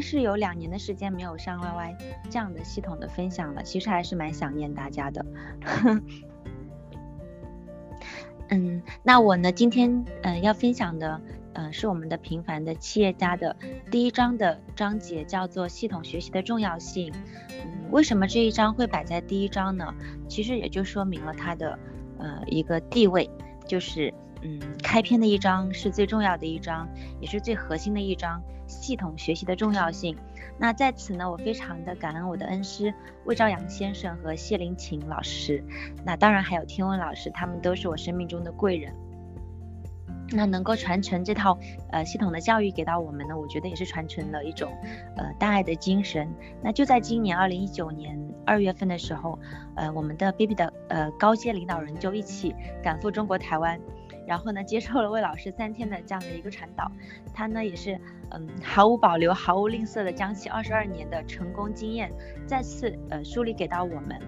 是有两年的时间没有上 YY 这样的系统的分享了，其实还是蛮想念大家的。嗯，那我呢，今天嗯、要分享的，嗯、是我们的平凡的企业家的第一章的章节，叫做系统学习的重要性。嗯，为什么这一章会摆在第一章呢？其实也就说明了它的呃一个地位，就是嗯开篇的一章是最重要的一章，也是最核心的一章，系统学习的重要性。那在此呢，我非常的感恩我的恩师魏朝阳先生和谢林琴老师，那当然还有天文老师，他们都是我生命中的贵人。那能够传承这套呃系统的教育给到我们呢，我觉得也是传承了一种呃大爱的精神。那就在今年二零一九年二月份的时候，呃我们的 BABY 的呃高阶领导人就一起赶赴中国台湾。然后呢，接受了魏老师三天的这样的一个传导，他呢也是嗯毫无保留、毫无吝啬的将其二十二年的成功经验再次呃梳理给到我们。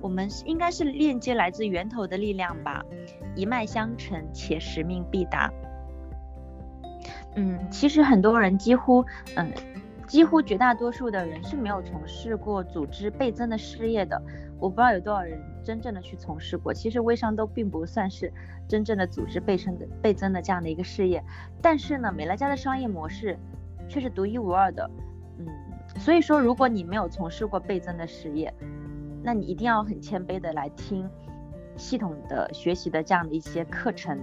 我们应该是链接来自源头的力量吧，一脉相承且使命必达。嗯，其实很多人几乎嗯几乎绝大多数的人是没有从事过组织倍增的事业的。我不知道有多少人真正的去从事过，其实微商都并不算是真正的组织倍增的倍增的这样的一个事业，但是呢，美乐家的商业模式却是独一无二的，嗯，所以说如果你没有从事过倍增的事业，那你一定要很谦卑的来听系统的学习的这样的一些课程。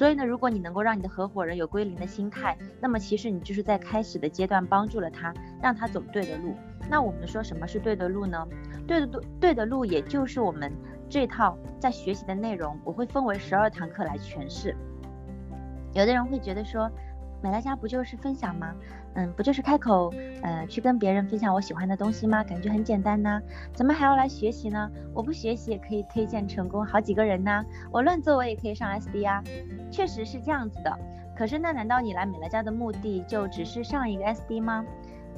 所以呢，如果你能够让你的合伙人有归零的心态，那么其实你就是在开始的阶段帮助了他，让他走对的路。那我们说什么是对的路呢？对的对对的路，也就是我们这套在学习的内容，我会分为十二堂课来诠释。有的人会觉得说，美乐家不就是分享吗？嗯，不就是开口，呃，去跟别人分享我喜欢的东西吗？感觉很简单呢，怎么还要来学习呢？我不学习也可以推荐成功好几个人呢，我乱做我也可以上 SD 啊，确实是这样子的。可是那难道你来美乐家的目的就只是上一个 SD 吗？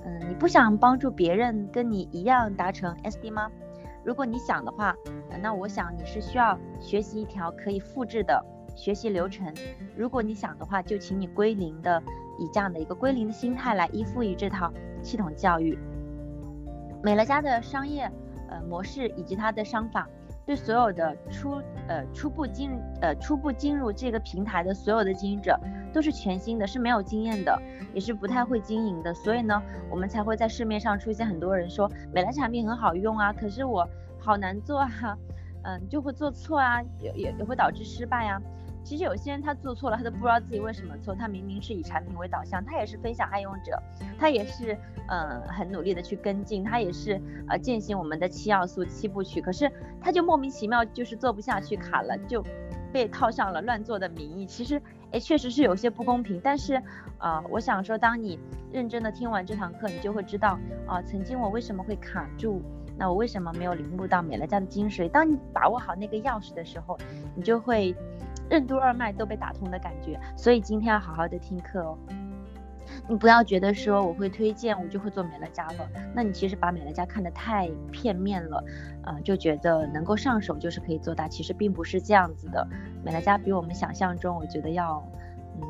嗯，你不想帮助别人跟你一样达成 SD 吗？如果你想的话，那我想你是需要学习一条可以复制的学习流程。如果你想的话，就请你归零的。以这样的一个归零的心态来依附于这套系统教育，美乐家的商业呃模式以及它的商法，对所有的初呃初步进呃初步进入这个平台的所有的经营者都是全新的，是没有经验的，也是不太会经营的，所以呢，我们才会在市面上出现很多人说美乐产品很好用啊，可是我好难做啊，嗯，就会做错啊，也也也会导致失败啊。其实有些人他做错了，他都不知道自己为什么错。他明明是以产品为导向，他也是分享爱用者，他也是呃很努力的去跟进，他也是呃践行我们的七要素七部曲。可是他就莫名其妙就是做不下去卡了，就被套上了乱做的名义。其实诶确实是有些不公平。但是啊、我想说，当你认真的听完这堂课，你就会知道啊、曾经我为什么会卡住，那我为什么没有领悟到美乐家的精髓。当你把握好那个钥匙的时候，你就会。任督二脉都被打通的感觉，所以今天要好好的听课哦。你不要觉得说我会推荐我就会做美乐家了，那你其实把美乐家看得太片面了，呃，就觉得能够上手就是可以做大，其实并不是这样子的。美乐家比我们想象中，我觉得要，嗯，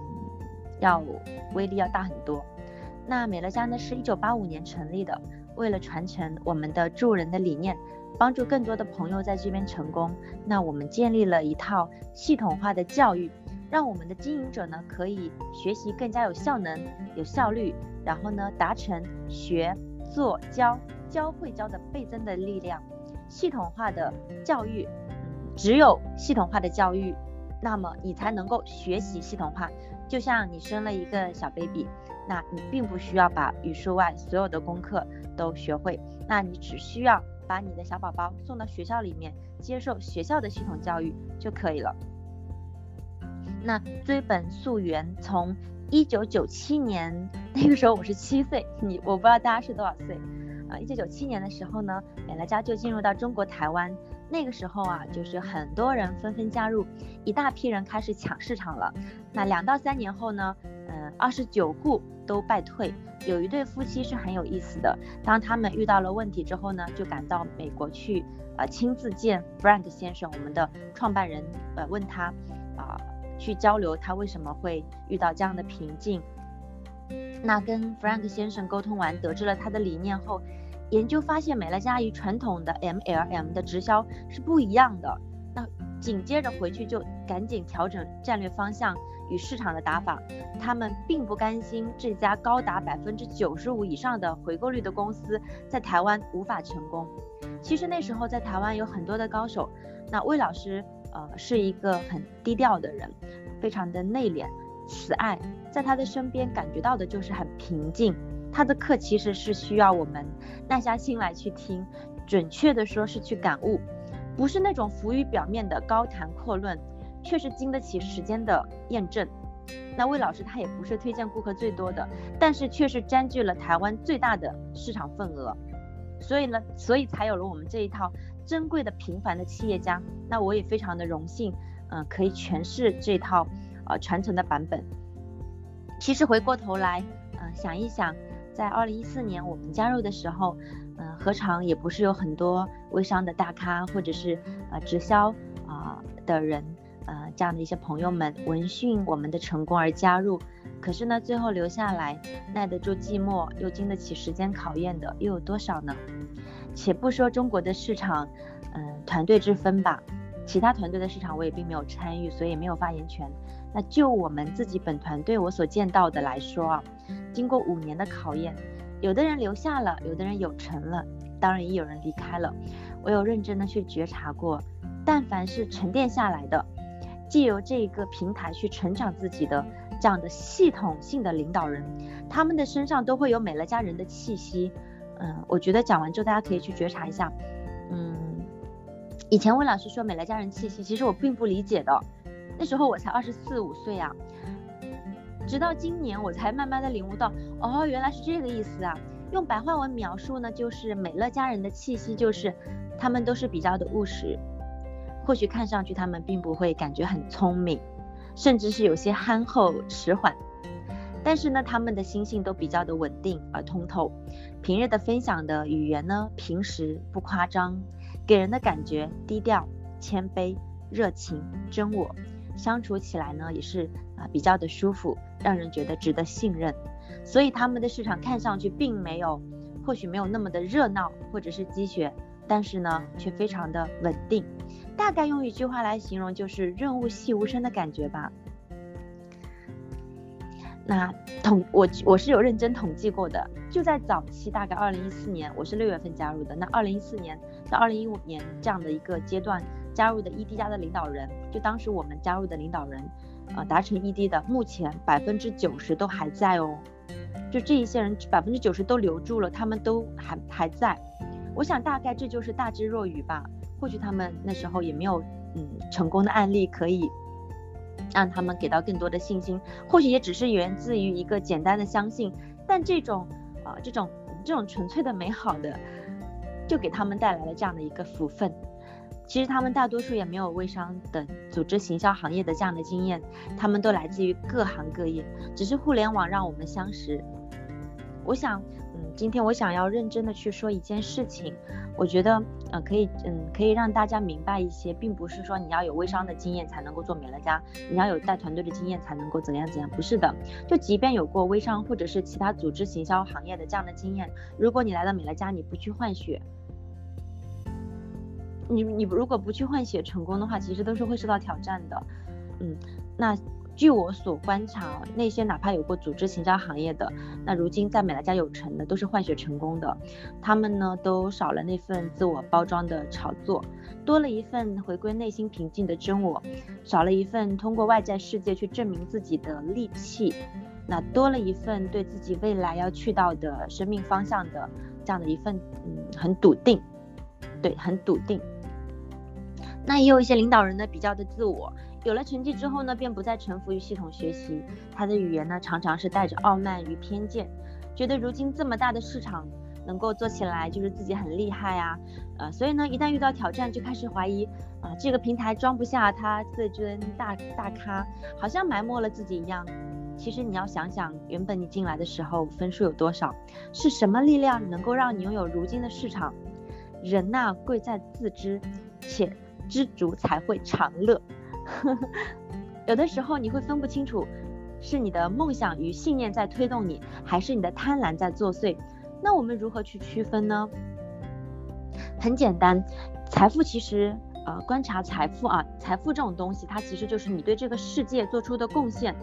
要威力要大很多。那美乐家呢，是一九八五年成立的，为了传承我们的助人的理念。帮助更多的朋友在这边成功，那我们建立了一套系统化的教育，让我们的经营者呢可以学习更加有效能、有效率，然后呢达成学、做、教、教会教的倍增的力量。系统化的教育，只有系统化的教育，那么你才能够学习系统化。就像你生了一个小 baby，那你并不需要把语数外所有的功课都学会，那你只需要。把你的小宝宝送到学校里面接受学校的系统教育就可以了。那追本溯源，从一九九七年那个时候我是七岁，你我不知道大家是多少岁啊？一九九七年的时候呢，美乐家就进入到中国台湾。那个时候啊，就是很多人纷纷加入，一大批人开始抢市场了。那两到三年后呢，嗯，二十九户都败退。有一对夫妻是很有意思的，当他们遇到了问题之后呢，就赶到美国去，呃，亲自见 Frank 先生，我们的创办人，呃，问他，啊、去交流他为什么会遇到这样的瓶颈。那跟 Frank 先生沟通完，得知了他的理念后，研究发现美乐家与传统的 MLM 的直销是不一样的。那紧接着回去就赶紧调整战略方向与市场的打法。他们并不甘心这家高达百分之九十五以上的回购率的公司在台湾无法成功。其实那时候在台湾有很多的高手，那魏老师呃是一个很低调的人，非常的内敛、慈爱，在他的身边感觉到的就是很平静。他的课其实是需要我们耐下心来去听，准确的说是去感悟。不是那种浮于表面的高谈阔论，却是经得起时间的验证。那魏老师他也不是推荐顾客最多的，但是却是占据了台湾最大的市场份额。所以呢，所以才有了我们这一套珍贵的平凡的企业家。那我也非常的荣幸，嗯、可以诠释这套呃传承的版本。其实回过头来，嗯、想一想，在二零一四年我们加入的时候。嗯、何尝也不是有很多微商的大咖，或者是呃直销啊、的人，呃这样的一些朋友们闻讯我们的成功而加入，可是呢，最后留下来耐得住寂寞又经得起时间考验的又有多少呢？且不说中国的市场，嗯、团队之分吧，其他团队的市场我也并没有参与，所以没有发言权。那就我们自己本团队我所见到的来说啊，经过五年的考验。有的人留下了，有的人有成了，当然也有人离开了。我有认真的去觉察过，但凡是沉淀下来的，借由这一个平台去成长自己的这样的系统性的领导人，他们的身上都会有美乐家人的气息。嗯，我觉得讲完之后大家可以去觉察一下。嗯，以前温老师说美乐家人气息，其实我并不理解的，那时候我才二十四五岁啊。直到今年，我才慢慢的领悟到，哦，原来是这个意思啊。用白话文描述呢，就是美乐家人的气息，就是他们都是比较的务实。或许看上去他们并不会感觉很聪明，甚至是有些憨厚迟缓，但是呢，他们的心性都比较的稳定而通透。平日的分享的语言呢，平实不夸张，给人的感觉低调、谦卑、热情、真我。相处起来呢，也是啊比较的舒服，让人觉得值得信任。所以他们的市场看上去并没有，或许没有那么的热闹或者是鸡血，但是呢却非常的稳定。大概用一句话来形容，就是润物细无声的感觉吧。那统我我是有认真统计过的，就在早期，大概二零一四年，我是六月份加入的。那二零一四年到二零一五年这样的一个阶段。加入的 ED 家的领导人，就当时我们加入的领导人，呃，达成 ED 的，目前百分之九十都还在哦。就这一些人，百分之九十都留住了，他们都还还在。我想大概这就是大智若愚吧。或许他们那时候也没有嗯成功的案例可以让他们给到更多的信心，或许也只是源自于一个简单的相信。但这种呃这种这种纯粹的美好的，就给他们带来了这样的一个福分。其实他们大多数也没有微商等组织行销行业的这样的经验，他们都来自于各行各业，只是互联网让我们相识。我想，嗯，今天我想要认真的去说一件事情，我觉得，呃，可以，嗯，可以让大家明白一些，并不是说你要有微商的经验才能够做美乐家，你要有带团队的经验才能够怎样怎样，不是的。就即便有过微商或者是其他组织行销行业的这样的经验，如果你来到美乐家，你不去换血。你你如果不去换血成功的话，其实都是会受到挑战的。嗯，那据我所观察，那些哪怕有过组织行销行业的，那如今在美乐家有成的，都是换血成功的。他们呢，都少了那份自我包装的炒作，多了一份回归内心平静的真我，少了一份通过外在世界去证明自己的利器，那多了一份对自己未来要去到的生命方向的这样的一份嗯，很笃定，对，很笃定。那也有一些领导人呢，比较的自我，有了成绩之后呢，便不再臣服于系统学习。他的语言呢，常常是带着傲慢与偏见，觉得如今这么大的市场能够做起来，就是自己很厉害啊。呃，所以呢，一旦遇到挑战，就开始怀疑啊，这个平台装不下他自尊大大咖，好像埋没了自己一样。其实你要想想，原本你进来的时候分数有多少？是什么力量能够让你拥有如今的市场？人呐，贵在自知，且。知足才会长乐。有的时候你会分不清楚是你的梦想与信念在推动你，还是你的贪婪在作祟？那我们如何去区分呢？很简单，财富其实，呃，观察财富啊，财富这种东西，它其实就是你对这个世界做出的贡献。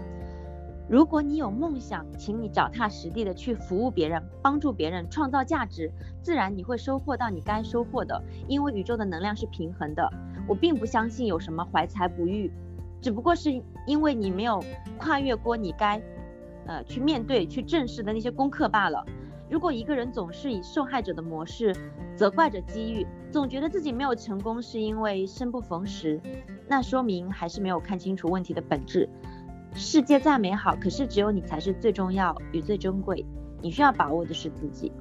如果你有梦想，请你脚踏实地的去服务别人，帮助别人，创造价值，自然你会收获到你该收获的。因为宇宙的能量是平衡的。我并不相信有什么怀才不遇，只不过是因为你没有跨越过你该，呃，去面对、去正视的那些功课罢了。如果一个人总是以受害者的模式责怪着机遇，总觉得自己没有成功是因为生不逢时，那说明还是没有看清楚问题的本质。世界再美好，可是只有你才是最重要与最珍贵。你需要把握的是自己。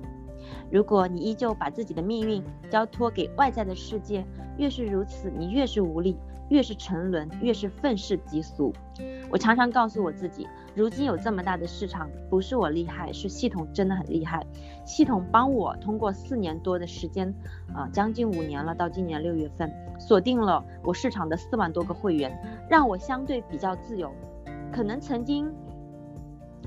如果你依旧把自己的命运交托给外在的世界，越是如此，你越是无力，越是沉沦，越是愤世嫉俗。我常常告诉我自己，如今有这么大的市场，不是我厉害，是系统真的很厉害。系统帮我通过四年多的时间，啊、呃，将近五年了，到今年六月份，锁定了我市场的四万多个会员，让我相对比较自由。可能曾经，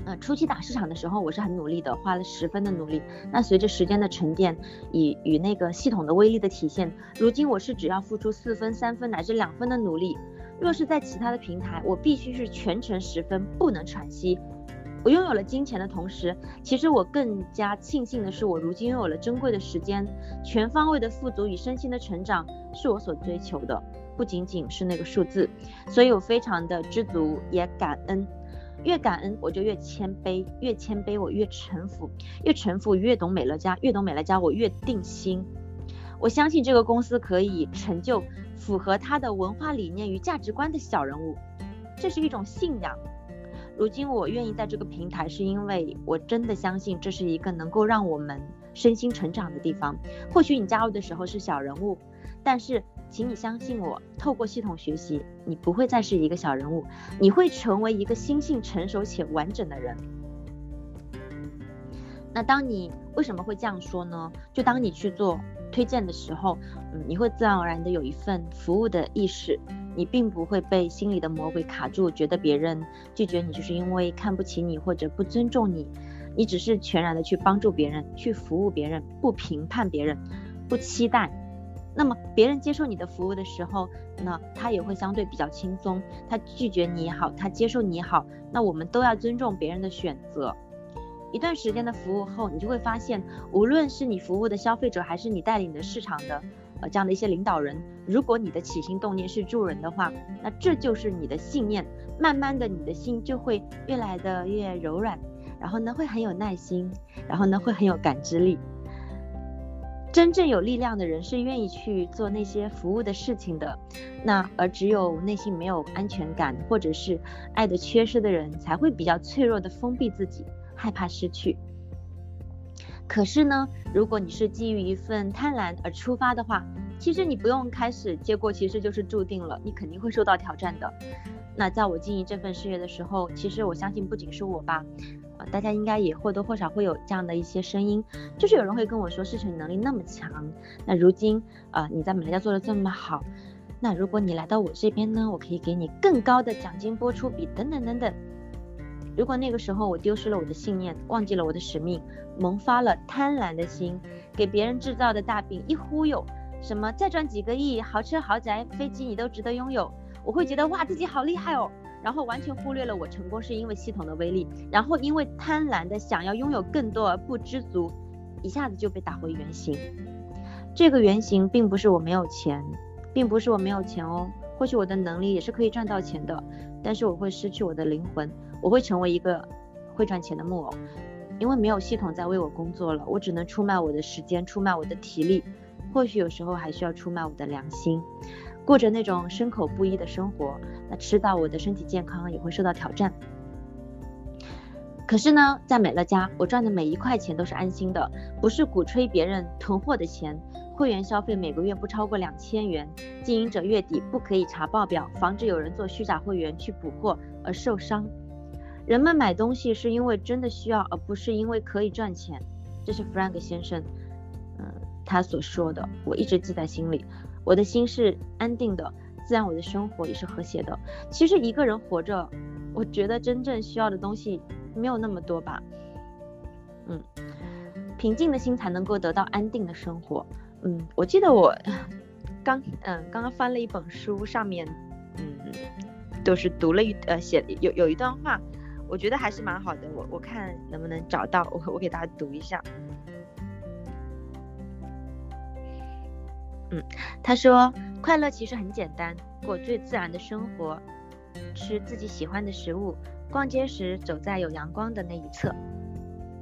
呃，初期打市场的时候，我是很努力的，花了十分的努力。那随着时间的沉淀，以与那个系统的威力的体现，如今我是只要付出四分、三分乃至两分的努力。若是在其他的平台，我必须是全程十分，不能喘息。我拥有了金钱的同时，其实我更加庆幸的是，我如今拥有了珍贵的时间，全方位的富足与身心的成长，是我所追求的。不仅仅是那个数字，所以我非常的知足，也感恩。越感恩，我就越谦卑；越谦卑，我越臣服；越臣服，越懂美乐家；越懂美乐家，我越定心。我相信这个公司可以成就符合他的文化理念与价值观的小人物，这是一种信仰。如今我愿意在这个平台，是因为我真的相信这是一个能够让我们身心成长的地方。或许你加入的时候是小人物，但是。请你相信我，透过系统学习，你不会再是一个小人物，你会成为一个心性成熟且完整的人。那当你为什么会这样说呢？就当你去做推荐的时候，嗯，你会自然而然的有一份服务的意识，你并不会被心里的魔鬼卡住，觉得别人拒绝你就是因为看不起你或者不尊重你，你只是全然的去帮助别人，去服务别人，不评判别人，不期待。那么别人接受你的服务的时候，那他也会相对比较轻松。他拒绝你也好，他接受你也好，那我们都要尊重别人的选择。一段时间的服务后，你就会发现，无论是你服务的消费者，还是你带领的市场的，呃，这样的一些领导人，如果你的起心动念是助人的话，那这就是你的信念。慢慢的，你的心就会越来的越柔软，然后呢，会很有耐心，然后呢，会很有感知力。真正有力量的人是愿意去做那些服务的事情的，那而只有内心没有安全感或者是爱的缺失的人，才会比较脆弱的封闭自己，害怕失去。可是呢，如果你是基于一份贪婪而出发的话，其实你不用开始，结果其实就是注定了，你肯定会受到挑战的。那在我经营这份事业的时候，其实我相信不仅是我吧。大家应该也或多或少会有这样的一些声音，就是有人会跟我说，事成能力那么强，那如今啊、呃、你在美乐家做的这么好，那如果你来到我这边呢，我可以给你更高的奖金播出比等等等等。如果那个时候我丢失了我的信念，忘记了我的使命，萌发了贪婪的心，给别人制造的大饼一忽悠，什么再赚几个亿，豪车豪宅飞机你都值得拥有，我会觉得哇自己好厉害哦。然后完全忽略了我成功是因为系统的威力，然后因为贪婪的想要拥有更多而不知足，一下子就被打回原形。这个原型并不是我没有钱，并不是我没有钱哦，或许我的能力也是可以赚到钱的，但是我会失去我的灵魂，我会成为一个会赚钱的木偶，因为没有系统在为我工作了，我只能出卖我的时间，出卖我的体力，或许有时候还需要出卖我的良心。过着那种深口不一的生活，那吃到我的身体健康也会受到挑战。可是呢，在美乐家，我赚的每一块钱都是安心的，不是鼓吹别人囤货的钱。会员消费每个月不超过两千元，经营者月底不可以查报表，防止有人做虚假会员去补货而受伤。人们买东西是因为真的需要，而不是因为可以赚钱。这是 Frank 先生，嗯，他所说的，我一直记在心里。我的心是安定的，自然我的生活也是和谐的。其实一个人活着，我觉得真正需要的东西没有那么多吧。嗯，平静的心才能够得到安定的生活。嗯，我记得我刚嗯刚刚翻了一本书，上面嗯都是读了一呃写有有一段话，我觉得还是蛮好的。我我看能不能找到，我我给大家读一下。嗯，他说快乐其实很简单，过最自然的生活，吃自己喜欢的食物，逛街时走在有阳光的那一侧。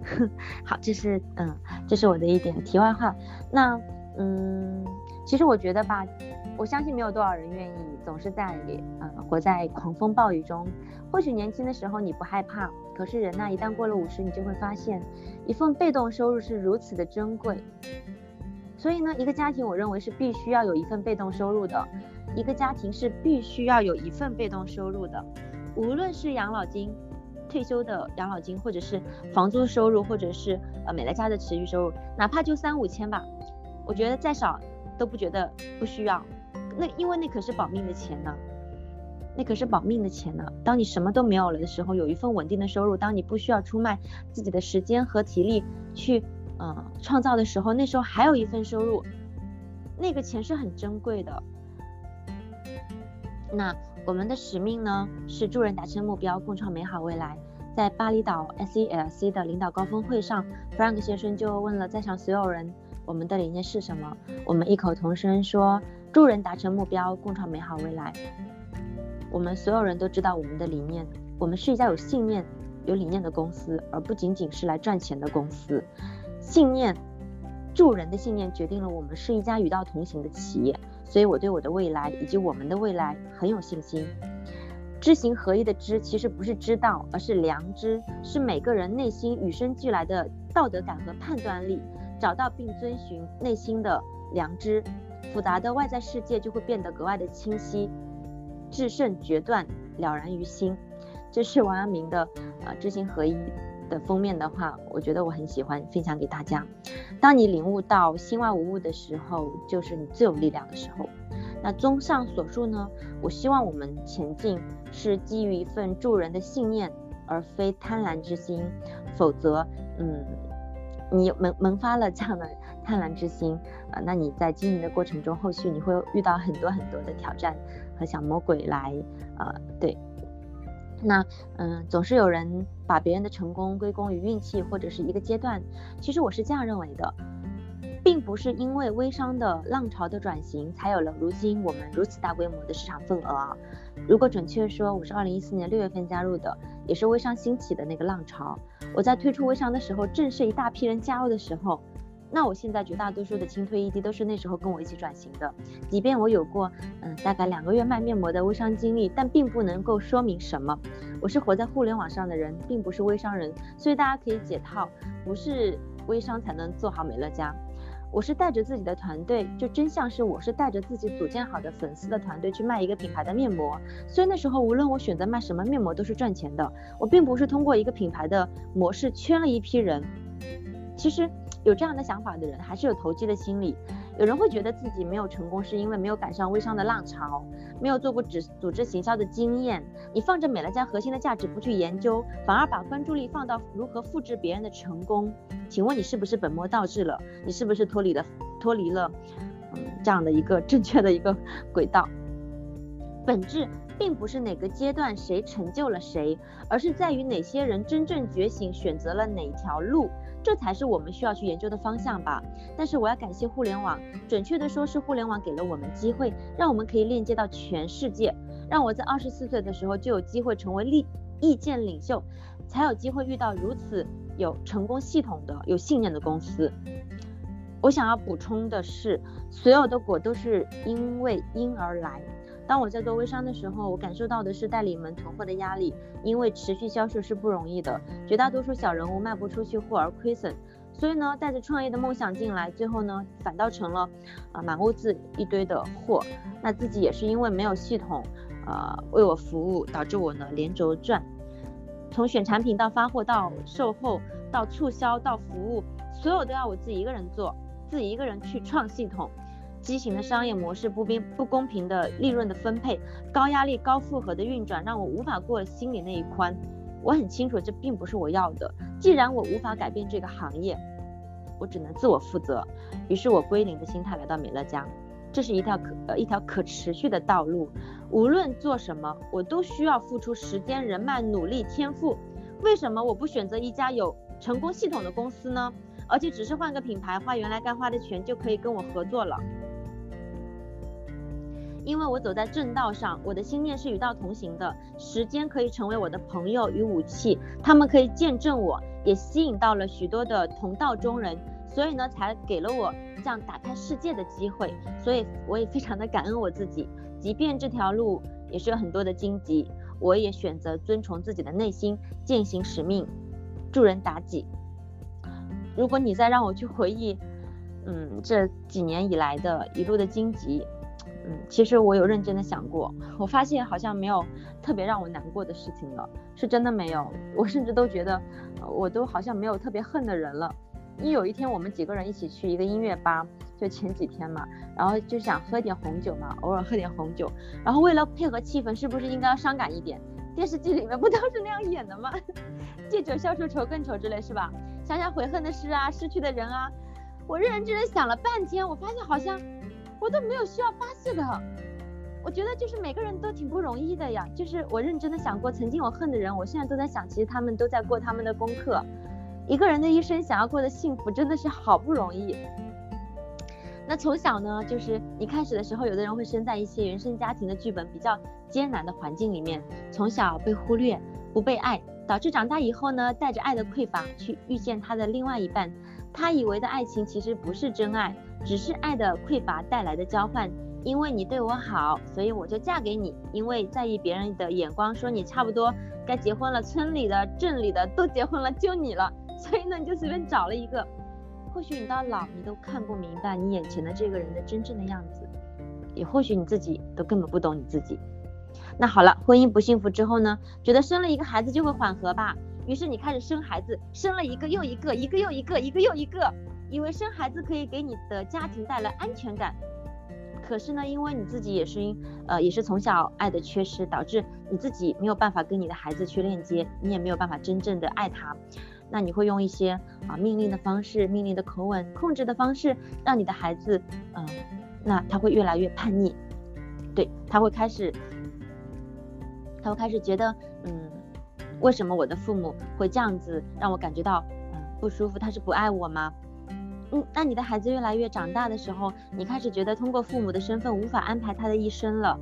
好，这是嗯，这是我的一点题外话。那嗯，其实我觉得吧，我相信没有多少人愿意总是在嗯活在狂风暴雨中。或许年轻的时候你不害怕，可是人呐，一旦过了五十，你就会发现，一份被动收入是如此的珍贵。所以呢，一个家庭我认为是必须要有一份被动收入的，一个家庭是必须要有一份被动收入的，无论是养老金。退休的养老金，或者是房租收入，或者是呃美乐家的持续收入，哪怕就三五千吧，我觉得再少都不觉得不需要。那因为那可是保命的钱呢，那可是保命的钱呢。当你什么都没有了的时候，有一份稳定的收入，当你不需要出卖自己的时间和体力去、呃、创造的时候，那时候还有一份收入，那个钱是很珍贵的。那。我们的使命呢，是助人达成目标，共创美好未来。在巴厘岛 SELC 的领导高峰会上，Frank 先生就问了在场所有人：“我们的理念是什么？”我们异口同声说：“助人达成目标，共创美好未来。”我们所有人都知道我们的理念，我们是一家有信念、有理念的公司，而不仅仅是来赚钱的公司。信念，助人的信念决定了我们是一家与道同行的企业。所以我对我的未来以及我们的未来很有信心。知行合一的知其实不是知道，而是良知，是每个人内心与生俱来的道德感和判断力。找到并遵循内心的良知，复杂的外在世界就会变得格外的清晰。至胜决断，了然于心。这是王阳明的呃知行合一的封面的话，我觉得我很喜欢，分享给大家。当你领悟到心外无物的时候，就是你最有力量的时候。那综上所述呢，我希望我们前进是基于一份助人的信念，而非贪婪之心。否则，嗯，你萌萌发了这样的贪婪之心啊、呃，那你在经营的过程中，后续你会遇到很多很多的挑战和小魔鬼来，呃，对。那嗯，总是有人把别人的成功归功于运气或者是一个阶段，其实我是这样认为的，并不是因为微商的浪潮的转型才有了如今我们如此大规模的市场份额啊。如果准确说，我是二零一四年六月份加入的，也是微商兴起的那个浪潮。我在推出微商的时候，正是一大批人加入的时候。那我现在绝大多数的轻推异地都是那时候跟我一起转型的，即便我有过嗯大概两个月卖面膜的微商经历，但并不能够说明什么。我是活在互联网上的人，并不是微商人，所以大家可以解套，不是微商才能做好美乐家。我是带着自己的团队，就真相是我是带着自己组建好的粉丝的团队去卖一个品牌的面膜，所以那时候无论我选择卖什么面膜都是赚钱的。我并不是通过一个品牌的模式圈了一批人，其实。有这样的想法的人，还是有投机的心理。有人会觉得自己没有成功，是因为没有赶上微商的浪潮，没有做过组组织行销的经验。你放着美乐家核心的价值不去研究，反而把关注力放到如何复制别人的成功。请问你是不是本末倒置了？你是不是脱离了脱离了嗯这样的一个正确的一个 轨道？本质并不是哪个阶段谁成就了谁，而是在于哪些人真正觉醒，选择了哪条路。这才是我们需要去研究的方向吧。但是我要感谢互联网，准确的说是互联网给了我们机会，让我们可以链接到全世界，让我在二十四岁的时候就有机会成为立意见领袖，才有机会遇到如此有成功系统的、有信念的公司。我想要补充的是，所有的果都是因为因而来。当我在做微商的时候，我感受到的是代理们囤货的压力，因为持续销售是不容易的，绝大多数小人物卖不出去货而亏损，所以呢，带着创业的梦想进来，最后呢，反倒成了啊满屋子一堆的货。那自己也是因为没有系统，呃，为我服务，导致我呢连轴转，从选产品到发货到售后到促销到服务，所有都要我自己一个人做，自己一个人去创系统。畸形的商业模式、不公不公平的利润的分配、高压力、高负荷的运转，让我无法过心里那一关。我很清楚这并不是我要的。既然我无法改变这个行业，我只能自我负责。于是我归零的心态来到美乐家。这是一条可呃一条可持续的道路。无论做什么，我都需要付出时间、人脉、努力、天赋。为什么我不选择一家有成功系统的公司呢？而且只是换个品牌，花原来该花的钱就可以跟我合作了。因为我走在正道上，我的心念是与道同行的。时间可以成为我的朋友与武器，他们可以见证我，也吸引到了许多的同道中人，所以呢，才给了我这样打开世界的机会。所以我也非常的感恩我自己，即便这条路也是有很多的荆棘，我也选择遵从自己的内心，践行使命，助人达己。如果你再让我去回忆，嗯，这几年以来的一路的荆棘。嗯，其实我有认真的想过，我发现好像没有特别让我难过的事情了，是真的没有。我甚至都觉得，我都好像没有特别恨的人了。因为有一天我们几个人一起去一个音乐吧，就前几天嘛，然后就想喝点红酒嘛，偶尔喝点红酒。然后为了配合气氛，是不是应该要伤感一点？电视剧里面不都是那样演的吗？借酒消愁愁更愁之类是吧？想想悔恨的事啊，失去的人啊，我认认真真想了半天，我发现好像。我都没有需要发泄的，我觉得就是每个人都挺不容易的呀。就是我认真的想过，曾经我恨的人，我现在都在想，其实他们都在过他们的功课。一个人的一生想要过得幸福，真的是好不容易。那从小呢，就是你开始的时候，有的人会生在一些原生家庭的剧本比较艰难的环境里面，从小被忽略，不被爱，导致长大以后呢，带着爱的匮乏去遇见他的另外一半，他以为的爱情其实不是真爱。只是爱的匮乏带来的交换，因为你对我好，所以我就嫁给你。因为在意别人的眼光，说你差不多该结婚了，村里的、镇里的都结婚了，就你了，所以呢，你就随便找了一个。或许你到老，你都看不明白你眼前的这个人的真正的样子，也或许你自己都根本不懂你自己。那好了，婚姻不幸福之后呢，觉得生了一个孩子就会缓和吧，于是你开始生孩子，生了一个又一个，一个又一个，一个又一个。以为生孩子可以给你的家庭带来安全感，可是呢，因为你自己也是因呃也是从小爱的缺失，导致你自己没有办法跟你的孩子去链接，你也没有办法真正的爱他，那你会用一些啊命令的方式、命令的口吻、控制的方式，让你的孩子嗯、那他会越来越叛逆，对，他会开始，他会开始觉得嗯，为什么我的父母会这样子让我感觉到嗯不舒服？他是不爱我吗？嗯，那你的孩子越来越长大的时候，你开始觉得通过父母的身份无法安排他的一生了，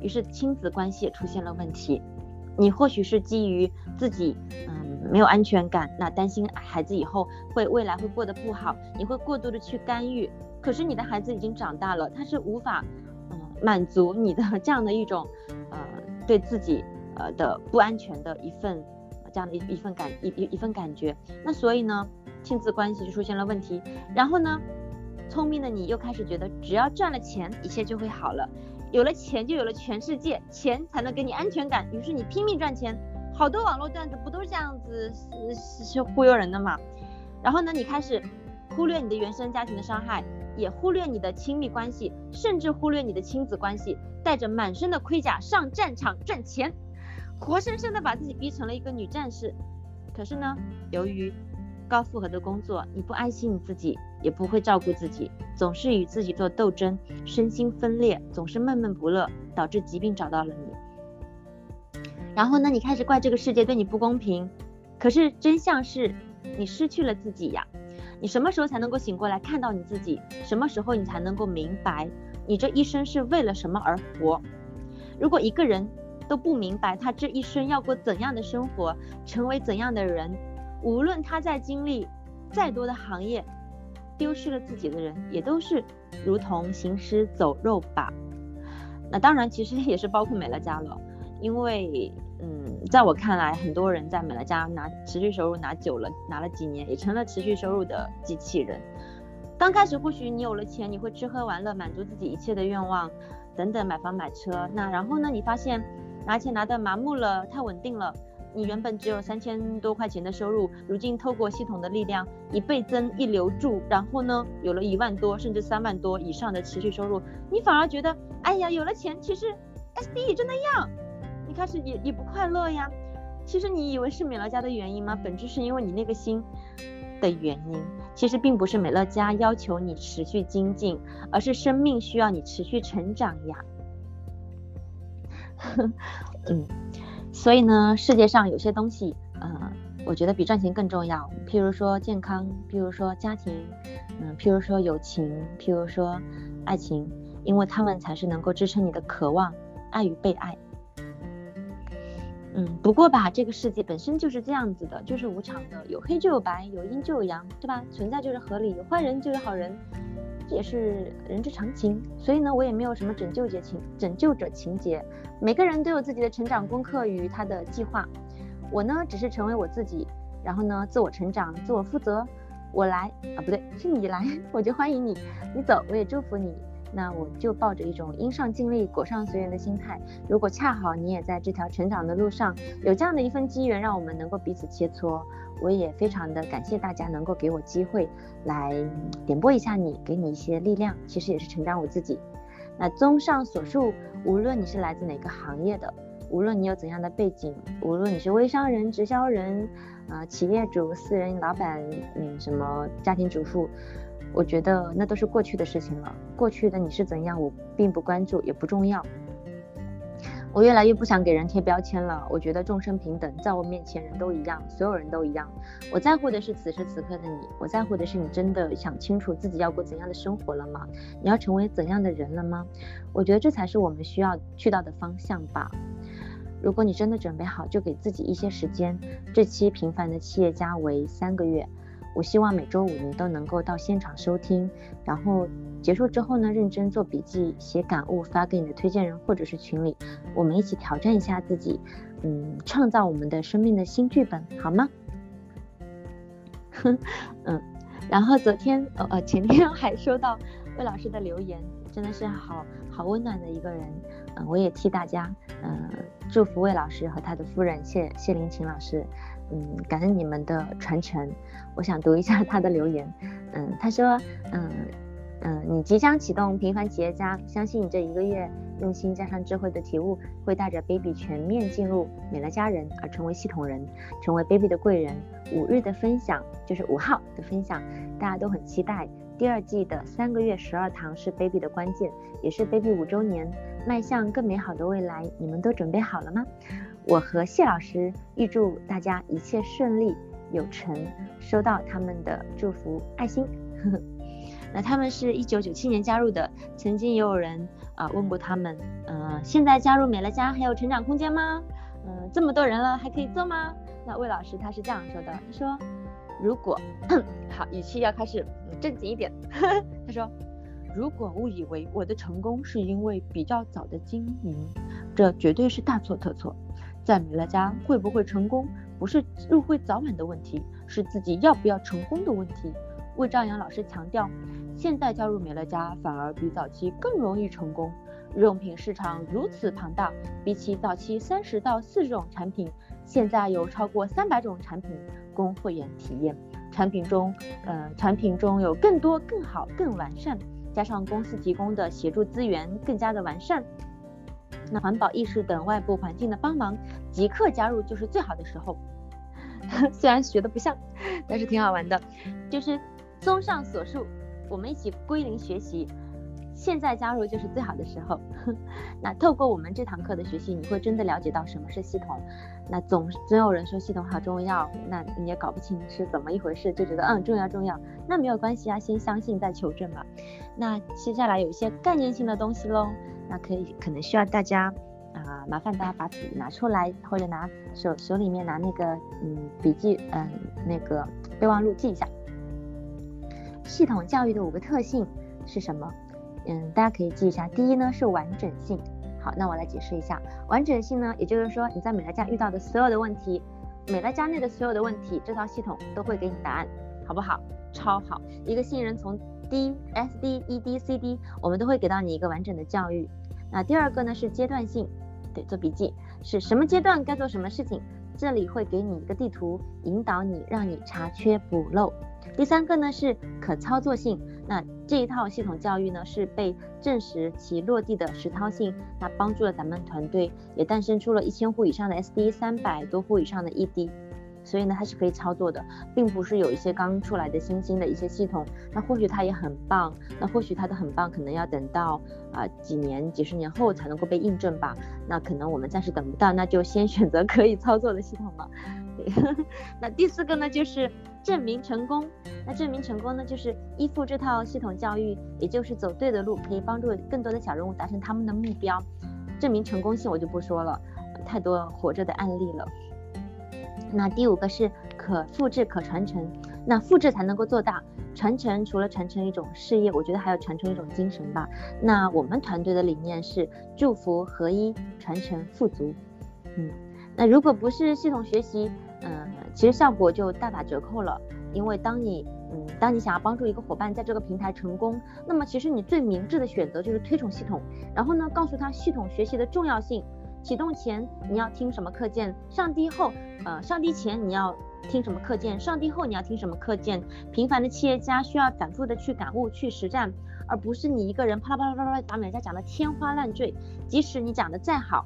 于是亲子关系也出现了问题。你或许是基于自己嗯没有安全感，那担心孩子以后会未来会过得不好，你会过度的去干预。可是你的孩子已经长大了，他是无法嗯满足你的这样的一种呃对自己呃的不安全的一份这样的一一份感一一一份感觉。那所以呢？亲子关系就出现了问题，然后呢，聪明的你又开始觉得只要赚了钱，一切就会好了，有了钱就有了全世界，钱才能给你安全感，于是你拼命赚钱。好多网络段子不都是这样子是是忽悠人的嘛？然后呢，你开始忽略你的原生家庭的伤害，也忽略你的亲密关系，甚至忽略你的亲子关系，带着满身的盔甲上战场赚钱，活生生的把自己逼成了一个女战士。可是呢，由于高负荷的工作，你不爱惜你自己，也不会照顾自己，总是与自己做斗争，身心分裂，总是闷闷不乐，导致疾病找到了你。然后呢，你开始怪这个世界对你不公平，可是真相是你失去了自己呀。你什么时候才能够醒过来看到你自己？什么时候你才能够明白你这一生是为了什么而活？如果一个人都不明白他这一生要过怎样的生活，成为怎样的人？无论他在经历再多的行业，丢失了自己的人，也都是如同行尸走肉吧。那当然，其实也是包括美乐家了，因为，嗯，在我看来，很多人在美乐家拿持续收入拿久了，拿了几年，也成了持续收入的机器人。刚开始或许你有了钱，你会吃喝玩乐，满足自己一切的愿望，等等，买房买车。那然后呢，你发现拿钱拿的麻木了，太稳定了。你原本只有三千多块钱的收入，如今透过系统的力量一倍增一留住，然后呢，有了一万多甚至三万多以上的持续收入，你反而觉得，哎呀，有了钱其实 SD 也就那样，你开始也也不快乐呀。其实你以为是美乐家的原因吗？本质是因为你那个心的原因。其实并不是美乐家要求你持续精进，而是生命需要你持续成长呀。嗯，所以呢，世界上有些东西，呃，我觉得比赚钱更重要。譬如说健康，譬如说家庭，嗯、呃，譬如说友情，譬如说爱情，因为他们才是能够支撑你的渴望爱与被爱。嗯，不过吧，这个世界本身就是这样子的，就是无常的，有黑就有白，有阴就有阳，对吧？存在就是合理，有坏人就有好人，这也是人之常情。所以呢，我也没有什么拯救者情拯救者情节，每个人都有自己的成长功课与他的计划。我呢，只是成为我自己，然后呢，自我成长，自我负责。我来啊，不对，是你来，我就欢迎你，你走，我也祝福你。那我就抱着一种因上尽力，果上随缘的心态。如果恰好你也在这条成长的路上，有这样的一份机缘，让我们能够彼此切磋，我也非常的感谢大家能够给我机会来点拨一下你，给你一些力量，其实也是成长我自己。那综上所述，无论你是来自哪个行业的，无论你有怎样的背景，无论你是微商人、直销人，啊、呃，企业主、私人老板，嗯，什么家庭主妇。我觉得那都是过去的事情了，过去的你是怎样，我并不关注，也不重要。我越来越不想给人贴标签了。我觉得众生平等，在我面前人都一样，所有人都一样。我在乎的是此时此刻的你，我在乎的是你真的想清楚自己要过怎样的生活了吗？你要成为怎样的人了吗？我觉得这才是我们需要去到的方向吧。如果你真的准备好，就给自己一些时间。这期平凡的企业家为三个月。我希望每周五你都能够到现场收听，然后结束之后呢，认真做笔记、写感悟，发给你的推荐人或者是群里，我们一起挑战一下自己，嗯，创造我们的生命的新剧本，好吗？哼，嗯，然后昨天呃呃前天还收到魏老师的留言，真的是好好温暖的一个人，嗯，我也替大家嗯祝福魏老师和他的夫人谢谢林琴老师。嗯，感恩你们的传承。我想读一下他的留言。嗯，他说，嗯嗯，你即将启动平凡企业家，相信你这一个月用心加上智慧的体悟，会带着 baby 全面进入美乐家人，而成为系统人，成为 baby 的贵人。五日的分享就是五号的分享，大家都很期待。第二季的三个月十二堂是 baby 的关键，也是 baby 五周年迈向更美好的未来。你们都准备好了吗？我和谢老师预祝大家一切顺利有成，收到他们的祝福爱心。呵呵，那他们是一九九七年加入的，曾经也有人啊、问过他们，嗯、现在加入美乐家还有成长空间吗？嗯、这么多人了还可以做吗？那魏老师他是这样说的，他说如果 好语气要开始正经一点，呵呵，他说如果误以为我的成功是因为比较早的经营，这绝对是大错特错。在美乐家会不会成功，不是入会早晚的问题，是自己要不要成功的问题。魏兆阳老师强调，现在加入美乐家反而比早期更容易成功。日用品市场如此庞大，比起早期三十到四十种产品，现在有超过三百种产品供会员体验。产品中，呃，产品中有更多、更好、更完善，加上公司提供的协助资源更加的完善。那环保意识等外部环境的帮忙，即刻加入就是最好的时候。虽然学的不像，但是挺好玩的。就是综上所述，我们一起归零学习，现在加入就是最好的时候。那透过我们这堂课的学习，你会真的了解到什么是系统。那总总有人说系统好重要，那你也搞不清是怎么一回事，就觉得嗯重要重要。那没有关系啊，先相信再求证吧。那接下来有一些概念性的东西喽。那可以，可能需要大家啊、麻烦大家把笔拿出来，或者拿手手里面拿那个嗯笔记嗯那个备忘录记一下。系统教育的五个特性是什么？嗯，大家可以记一下。第一呢是完整性。好，那我来解释一下完整性呢，也就是说你在美乐家遇到的所有的问题，美乐家内的所有的问题，这套系统都会给你答案，好不好？超好。一个新人从 D S D E D C D，我们都会给到你一个完整的教育。那第二个呢是阶段性，对，做笔记，是什么阶段该做什么事情，这里会给你一个地图，引导你，让你查缺补漏。第三个呢是可操作性，那这一套系统教育呢是被证实其落地的实操性，那帮助了咱们团队，也诞生出了一千户以上的 SD，三百多户以上的 ED。所以呢，它是可以操作的，并不是有一些刚出来的新兴的一些系统，那或许它也很棒，那或许它的很棒可能要等到啊、几年、几十年后才能够被印证吧。那可能我们暂时等不到，那就先选择可以操作的系统了。那第四个呢，就是证明成功。那证明成功呢，就是依附这套系统教育，也就是走对的路，可以帮助更多的小人物达成他们的目标。证明成功性我就不说了，太多活着的案例了。那第五个是可复制、可传承。那复制才能够做大，传承除了传承一种事业，我觉得还要传承一种精神吧。那我们团队的理念是祝福合一、传承富足。嗯，那如果不是系统学习，嗯，其实效果就大打折扣了。因为当你，嗯，当你想要帮助一个伙伴在这个平台成功，那么其实你最明智的选择就是推崇系统，然后呢，告诉他系统学习的重要性。启动前你要听什么课件？上滴后，呃，上滴前你要听什么课件？上滴后你要听什么课件？平凡的企业家需要反复的去感悟、去实战，而不是你一个人啪啦啪啦啪啦把每家讲的天花乱坠。即使你讲的再好，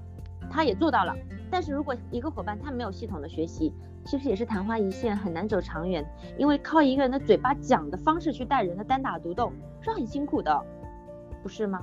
他也做到了。但是如果一个伙伴他没有系统的学习，其实也是昙花一现，很难走长远。因为靠一个人的嘴巴讲的方式去带人的单打独斗是很辛苦的，不是吗？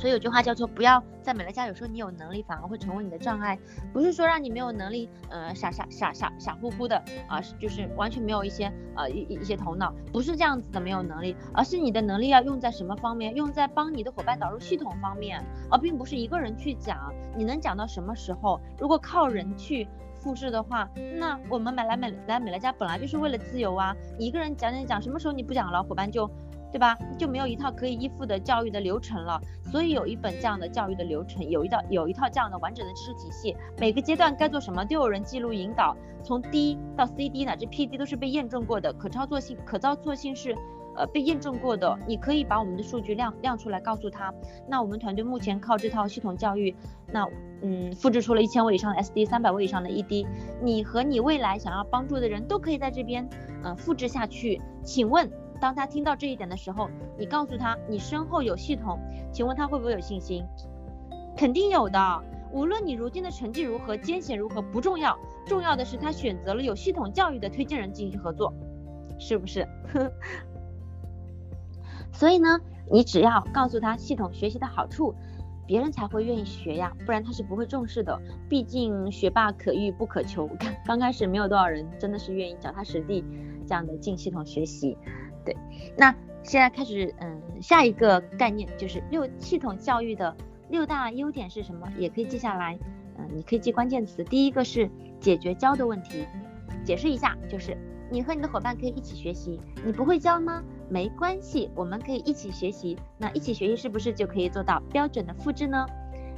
所以有句话叫做，不要在美乐家，有时候你有能力反而会成为你的障碍。不是说让你没有能力，呃，傻傻傻傻傻乎乎的啊，就是完全没有一些呃一一些头脑，不是这样子的没有能力，而是你的能力要用在什么方面？用在帮你的伙伴导入系统方面，而并不是一个人去讲。你能讲到什么时候？如果靠人去复制的话，那我们买来美来美乐家本来就是为了自由啊。你一个人讲讲讲，什么时候你不讲了，伙伴就。对吧？就没有一套可以依附的教育的流程了，所以有一本这样的教育的流程，有一套有一套这样的完整的知识体系，每个阶段该做什么都有人记录引导，从 D 到 CD 乃至 PD 都是被验证过的，可操作性可操作性是呃被验证过的，你可以把我们的数据亮亮出来告诉他。那我们团队目前靠这套系统教育，那嗯复制出了一千位以上的 SD，三百位以上的 ED，你和你未来想要帮助的人都可以在这边嗯、复制下去。请问？当他听到这一点的时候，你告诉他你身后有系统，请问他会不会有信心？肯定有的。无论你如今的成绩如何，艰险如何不重要，重要的是他选择了有系统教育的推荐人进行合作，是不是？所以呢，你只要告诉他系统学习的好处，别人才会愿意学呀，不然他是不会重视的。毕竟学霸可遇不可求，刚开始没有多少人真的是愿意脚踏实地这样的进系统学习。那现在开始，嗯，下一个概念就是六系统教育的六大优点是什么？也可以记下来，嗯，你可以记关键词。第一个是解决教的问题，解释一下，就是你和你的伙伴可以一起学习，你不会教吗？没关系，我们可以一起学习。那一起学习是不是就可以做到标准的复制呢？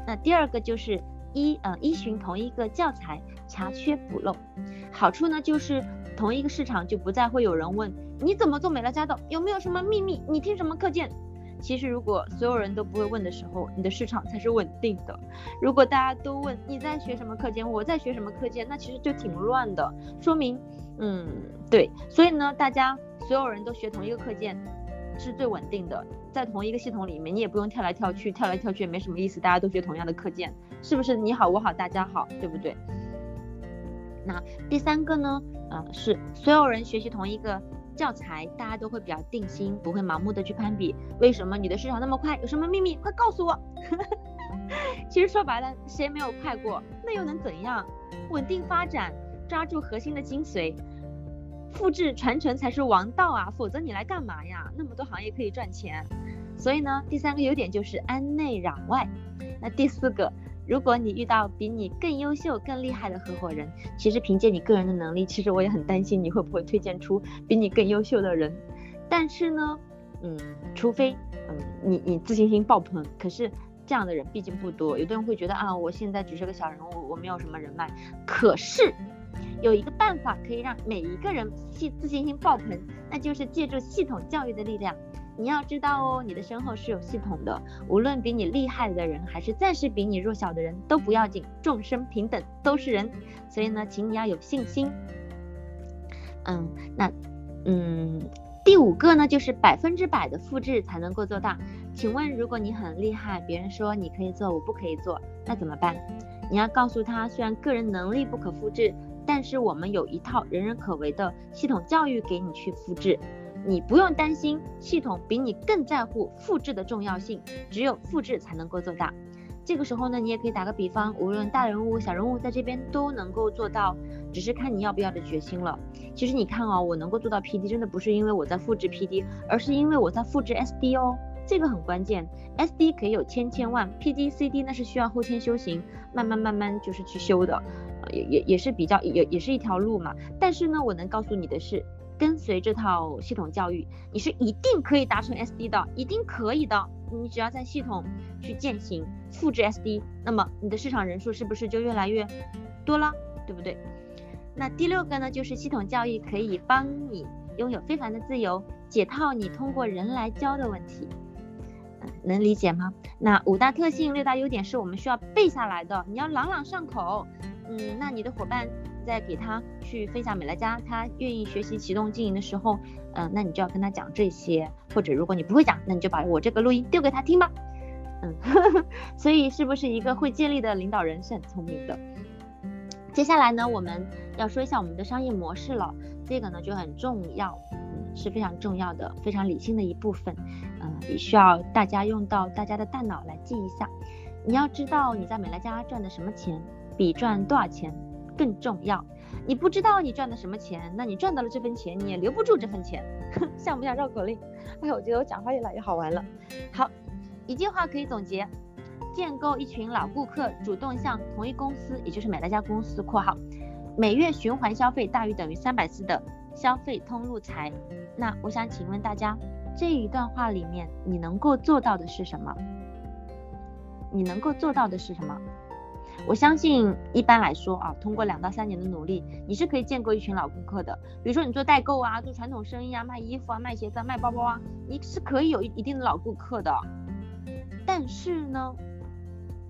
那第二个就是依呃依循同一个教材，查缺补漏，好处呢就是。同一个市场就不再会有人问你怎么做美乐家的，有没有什么秘密？你听什么课件？其实如果所有人都不会问的时候，你的市场才是稳定的。如果大家都问你在学什么课件，我在学什么课件，那其实就挺乱的，说明嗯对。所以呢，大家所有人都学同一个课件是最稳定的，在同一个系统里面，你也不用跳来跳去，跳来跳去也没什么意思。大家都学同样的课件，是不是你好我好大家好，对不对？那第三个呢？呃，是所有人学习同一个教材，大家都会比较定心，不会盲目的去攀比。为什么你的市场那么快？有什么秘密？快告诉我！其实说白了，谁没有快过？那又能怎样？稳定发展，抓住核心的精髓，复制传承才是王道啊！否则你来干嘛呀？那么多行业可以赚钱。所以呢，第三个优点就是安内攘外。那第四个。如果你遇到比你更优秀、更厉害的合伙人，其实凭借你个人的能力，其实我也很担心你会不会推荐出比你更优秀的人。但是呢，嗯，除非嗯你你自信心爆棚，可是这样的人毕竟不多。有的人会觉得啊，我现在只是个小人物，我没有什么人脉。可是有一个办法可以让每一个人信自信心爆棚，那就是借助系统教育的力量。你要知道哦，你的身后是有系统的，无论比你厉害的人，还是暂时比你弱小的人，都不要紧，众生平等，都是人。所以呢，请你要有信心。嗯，那嗯，第五个呢，就是百分之百的复制才能够做大。请问，如果你很厉害，别人说你可以做，我不可以做，那怎么办？你要告诉他，虽然个人能力不可复制，但是我们有一套人人可为的系统教育给你去复制。你不用担心，系统比你更在乎复制的重要性。只有复制才能够做大。这个时候呢，你也可以打个比方，无论大人物、小人物在这边都能够做到，只是看你要不要的决心了。其实你看哦，我能够做到 PD，真的不是因为我在复制 PD，而是因为我在复制 SD 哦，这个很关键。SD 可以有千千万，PD、CD 那是需要后天修行，慢慢慢慢就是去修的，也也也是比较也也是一条路嘛。但是呢，我能告诉你的是。跟随这套系统教育，你是一定可以达成 SD 的，一定可以的。你只要在系统去践行复制 SD，那么你的市场人数是不是就越来越多了，对不对？那第六个呢，就是系统教育可以帮你拥有非凡的自由，解套你通过人来教的问题。嗯，能理解吗？那五大特性、六大优点是我们需要背下来的，你要朗朗上口。嗯，那你的伙伴。在给他去分享美乐家，他愿意学习启动经营的时候，嗯、那你就要跟他讲这些，或者如果你不会讲，那你就把我这个录音丢给他听吧。嗯，所以是不是一个会借力的领导人是很聪明的？接下来呢，我们要说一下我们的商业模式了，这个呢就很重要，是非常重要的，非常理性的一部分，嗯，也需要大家用到大家的大脑来记一下。你要知道你在美乐家赚的什么钱，比赚多少钱更重要，你不知道你赚的什么钱，那你赚到了这份钱，你也留不住这份钱，像不像绕口令？哎，我觉得我讲话越来越好玩了。好，一句话可以总结：建构一群老顾客，主动向同一公司，也就是买那家公司（括号）每月循环消费大于等于三百次的消费通路财。那我想请问大家，这一段话里面你能够做到的是什么？你能够做到的是什么？我相信一般来说啊，通过两到三年的努力，你是可以建构一群老顾客的。比如说你做代购啊，做传统生意啊，卖衣服啊，卖鞋子啊，卖包包啊，你是可以有一一定的老顾客的。但是呢，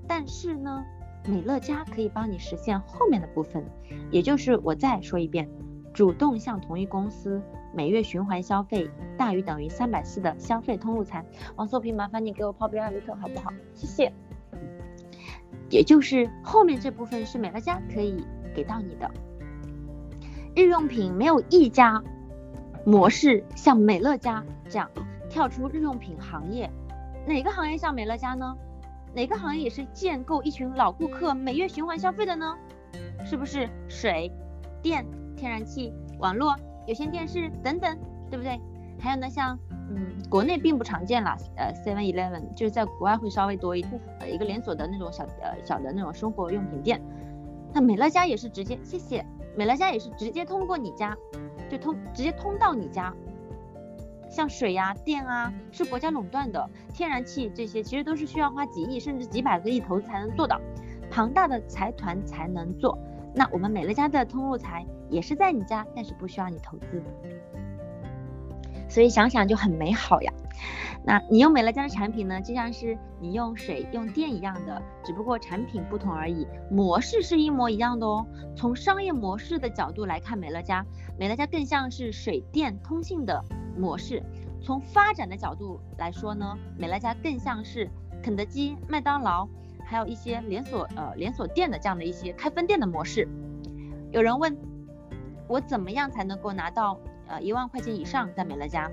但是呢，美乐家可以帮你实现后面的部分，也就是我再说一遍，主动向同一公司每月循环消费大于等于三百四的消费通路餐。王素萍，麻烦你给我泡杯艾维特好不好？谢谢。也就是后面这部分是美乐家可以给到你的。日用品没有一家模式像美乐家这样跳出日用品行业，哪个行业像美乐家呢？哪个行业也是建构一群老顾客每月循环消费的呢？是不是水电、天然气、网络、有线电视等等，对不对？还有呢，像。嗯，国内并不常见啦，呃，Seven Eleven 就是在国外会稍微多一点，呃，一个连锁的那种小呃小的那种生活用品店。那美乐家也是直接，谢谢，美乐家也是直接通过你家，就通直接通到你家。像水呀、电啊，是国家垄断的，天然气这些其实都是需要花几亿甚至几百个亿投资才能做到，庞大的财团才能做。那我们美乐家的通路财也是在你家，但是不需要你投资。所以想想就很美好呀。那你用美乐家的产品呢，就像是你用水用电一样的，只不过产品不同而已，模式是一模一样的哦。从商业模式的角度来看，美乐家，美乐家更像是水电通信的模式；从发展的角度来说呢，美乐家更像是肯德基、麦当劳，还有一些连锁呃连锁店的这样的一些开分店的模式。有人问我怎么样才能够拿到？呃，一万块钱以上在美乐家，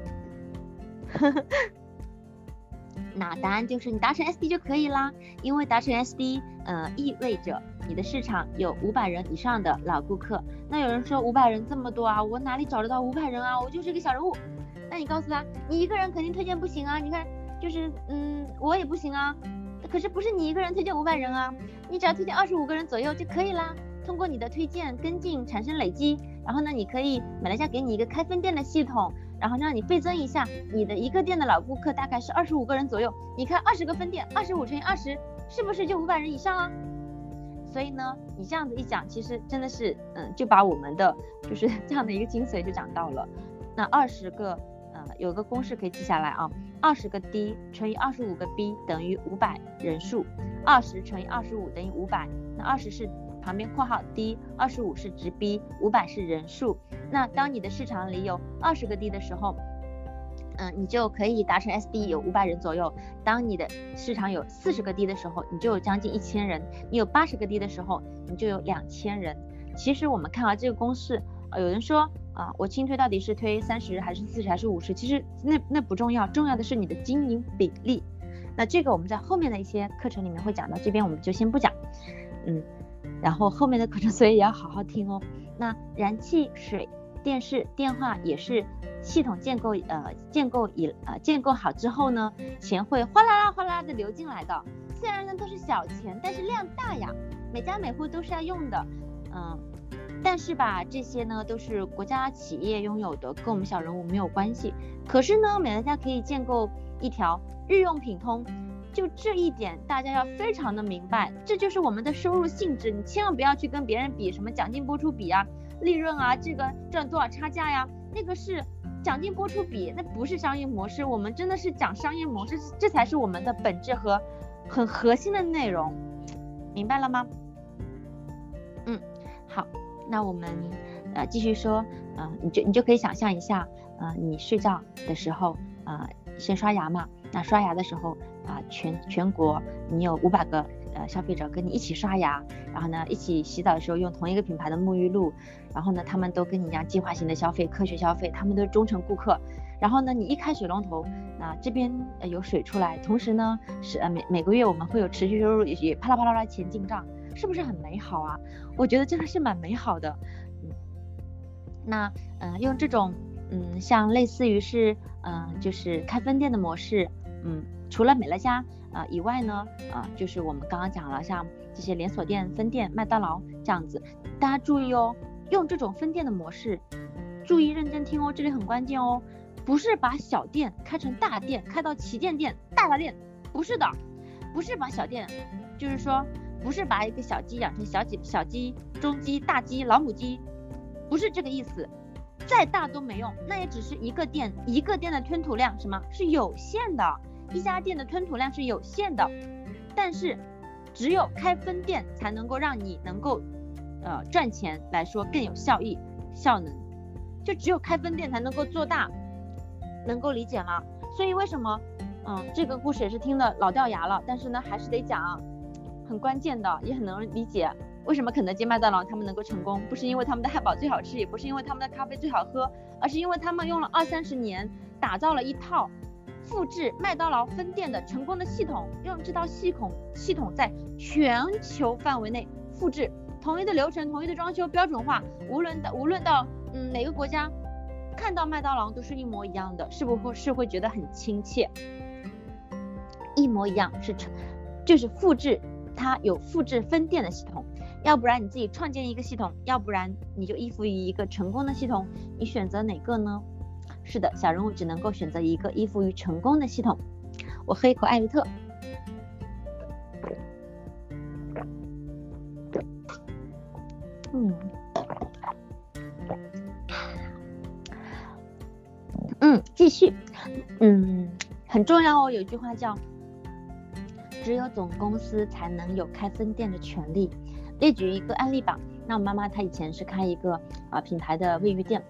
那答案就是你达成 SD 就可以啦。因为达成 SD，呃，意味着你的市场有五百人以上的老顾客。那有人说五百人这么多啊，我哪里找得到五百人啊？我就是一个小人物。那你告诉他，你一个人肯定推荐不行啊。你看，就是嗯，我也不行啊。可是不是你一个人推荐五百人啊，你只要推荐二十五个人左右就可以啦。通过你的推荐跟进产生累积。然后呢，你可以美乐家给你一个开分店的系统，然后让你倍增一下，你的一个店的老顾客大概是二十五个人左右，你开二十个分店，二十五乘以二十，是不是就五百人以上啊？所以呢，你这样子一讲，其实真的是，嗯，就把我们的就是 这样的一个精髓就讲到了。那二十个，呃，有个公式可以记下来啊，二十个 D 乘以二十五个 B 等于五百人数，二十乘以二十五等于五百，那二十是旁边括号 D，二十五是值 B，五百是人数。那当你的市场里有二十个 D 的时候，嗯，你就可以达成 SD 有五百人左右。当你的市场有四十个 D 的时候，你就有将近一千人；你有八十个 D 的时候，你就有两千人。其实我们看啊这个公式，呃，有人说啊、我轻推到底是推三十还是四十还是五十？其实那那不重要，重要的是你的经营比例。那这个我们在后面的一些课程里面会讲到，这边我们就先不讲。嗯，然后后面的课程 所以也要好好听哦。那燃气、水。电视、电话也是系统建构，呃，建构以呃建构好之后呢，钱会哗啦啦哗啦啦的流进来的。虽然呢都是小钱，但是量大呀，每家每户都是要用的，嗯，但是吧，这些呢都是国家企业拥有的，跟我们小人物没有关系。可是呢，美乐家可以建构一条日用品通，就这一点大家要非常的明白，这就是我们的收入性质，你千万不要去跟别人比什么奖金播出比啊。利润啊，这个赚多少差价呀？那个是奖金播出比，那不是商业模式。我们真的是讲商业模式，这才是我们的本质和很核心的内容，明白了吗？嗯，好，那我们呃继续说，嗯、呃，你就你就可以想象一下，呃，你睡觉的时候，呃，先刷牙嘛，那刷牙的时候啊、全全国你有五百个。呃，消费者跟你一起刷牙，然后呢，一起洗澡的时候用同一个品牌的沐浴露，然后呢，他们都跟你一样计划型的消费，科学消费，他们都是忠诚顾客。然后呢，你一开水龙头，那这边有水出来，同时呢，是呃每每个月我们会有持续收入，也啪啦啪啦啦钱进账，是不是很美好啊？我觉得真的是蛮美好的。嗯，那嗯、用这种嗯，像类似于是嗯、就是开分店的模式，嗯，除了美乐家。啊、以外呢，啊、就是我们刚刚讲了，像这些连锁店、分店、麦当劳这样子，大家注意哦，用这种分店的模式，注意认真听哦，这里很关键哦，不是把小店开成大店，开到旗舰店、大大店，不是的，不是把小店，就是说，不是把一个小鸡养成小鸡、小鸡、中鸡、大鸡、老母鸡，不是这个意思，再大都没用，那也只是一个店，一个店的吞吐量什么是有限的。一家店的吞吐量是有限的，但是只有开分店才能够让你能够呃赚钱来说更有效益效能，就只有开分店才能够做大，能够理解吗？所以为什么嗯这个故事也是听的老掉牙了，但是呢还是得讲，很关键的也很能理解为什么肯德基、麦当劳他们能够成功，不是因为他们的汉堡最好吃，也不是因为他们的咖啡最好喝，而是因为他们用了二三十年打造了一套。复制麦当劳分店的成功的系统，用这套系统系统在全球范围内复制统一的流程、统一的装修标准化，无论到无论到嗯哪个国家，看到麦当劳都是一模一样的，是不会是会觉得很亲切？一模一样是成就是复制，它有复制分店的系统，要不然你自己创建一个系统，要不然你就依附于一个成功的系统，你选择哪个呢？是的，小人物只能够选择一个依附于成功的系统。我喝一口艾维特。嗯，嗯，继续。嗯，很重要哦，有句话叫“只有总公司才能有开分店的权利”。列举一个案例吧。那我妈妈她以前是开一个啊、品牌的卫浴店。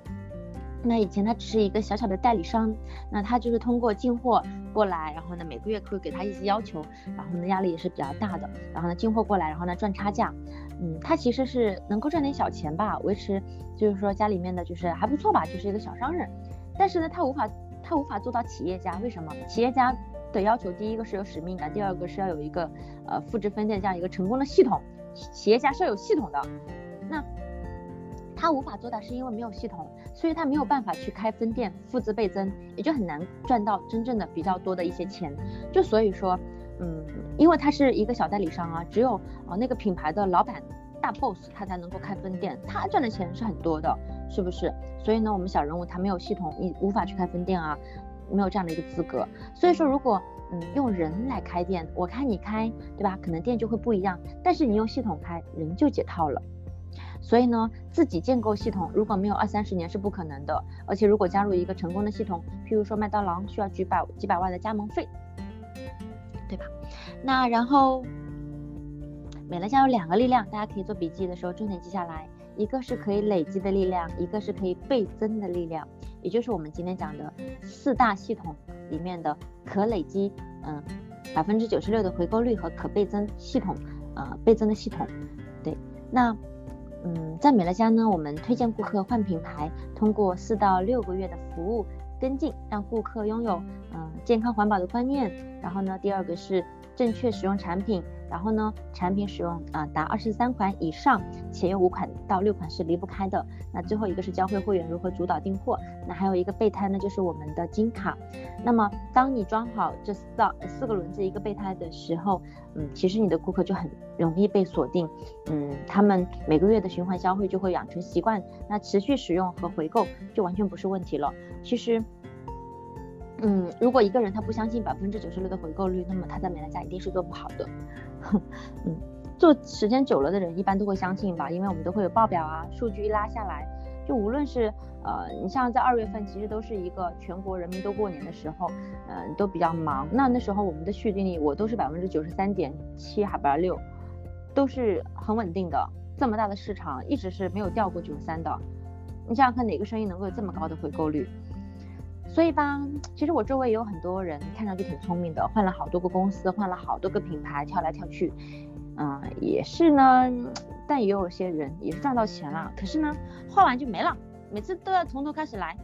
那以前他只是一个小小的代理商，那他就是通过进货过来，然后呢每个月会给他一些要求，然后呢压力也是比较大的，然后呢进货过来，然后呢赚差价，嗯，他其实是能够赚点小钱吧，维持就是说家里面的就是还不错吧，就是一个小商人，但是呢他无法他无法做到企业家，为什么？企业家的要求第一个是有使命感，第二个是要有一个呃复制分店这样一个成功的系统，企业家是要有系统的，那。他无法做到，是因为没有系统，所以他没有办法去开分店，复制倍增，也就很难赚到真正的比较多的一些钱。就所以说，嗯，因为他是一个小代理商啊，只有啊那个品牌的老板大 boss 他才能够开分店，他赚的钱是很多的，是不是？所以呢，我们小人物他没有系统，你无法去开分店啊。没有这样的一个资格。所以说，如果嗯用人来开店，我开你开，对吧？可能店就会不一样。但是你用系统开，人就解套了。所以呢，自己建构系统，如果没有二三十年是不可能的。而且如果加入一个成功的系统，譬如说麦当劳需要几百几百万的加盟费，对吧？那然后，美乐家有两个力量，大家可以做笔记的时候重点记下来，一个是可以累积的力量，一个是可以倍增的力量，也就是我们今天讲的四大系统里面的可累积，嗯，百分之九十六的回购率和可倍增系统，呃，倍增的系统，对，那。嗯，在美乐家呢，我们推荐顾客换品牌，通过四到六个月的服务跟进，让顾客拥有嗯、健康环保的观念。然后呢，第二个是正确使用产品。然后呢，产品使用啊、达二十三款以上，且有五款到六款是离不开的。那最后一个是教会会员如何主导订货。那还有一个备胎呢，就是我们的金卡。那么当你装好这四到四个轮子一个备胎的时候，嗯，其实你的顾客就很容易被锁定。嗯，他们每个月的循环消费就会养成习惯，那持续使用和回购就完全不是问题了。其实。嗯，如果一个人他不相信百分之九十六的回购率，那么他在美乐家一定是做不好的。嗯，做时间久了的人一般都会相信吧，因为我们都会有报表啊，数据一拉下来，就无论是呃，你像在二月份，其实都是一个全国人民都过年的时候，嗯、呃，都比较忙。那那时候我们的续订率我都是百分之九十三点七还不六，都是很稳定的。这么大的市场一直是没有掉过九十三的。你想想看，哪个生意能够有这么高的回购率？所以吧，其实我周围也有很多人看上去挺聪明的，换了好多个公司，换了好多个品牌，跳来跳去，嗯、呃，也是呢。但也有些人也是赚到钱了，可是呢，花完就没了，每次都要从头开始来。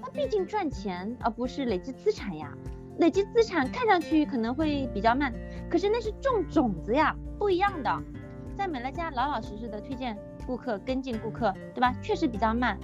那毕竟赚钱而不是累积资产呀，累积资产看上去可能会比较慢，可是那是种种子呀，不一样的。在美乐家老老实实的推荐顾客、跟进顾客，对吧？确实比较慢。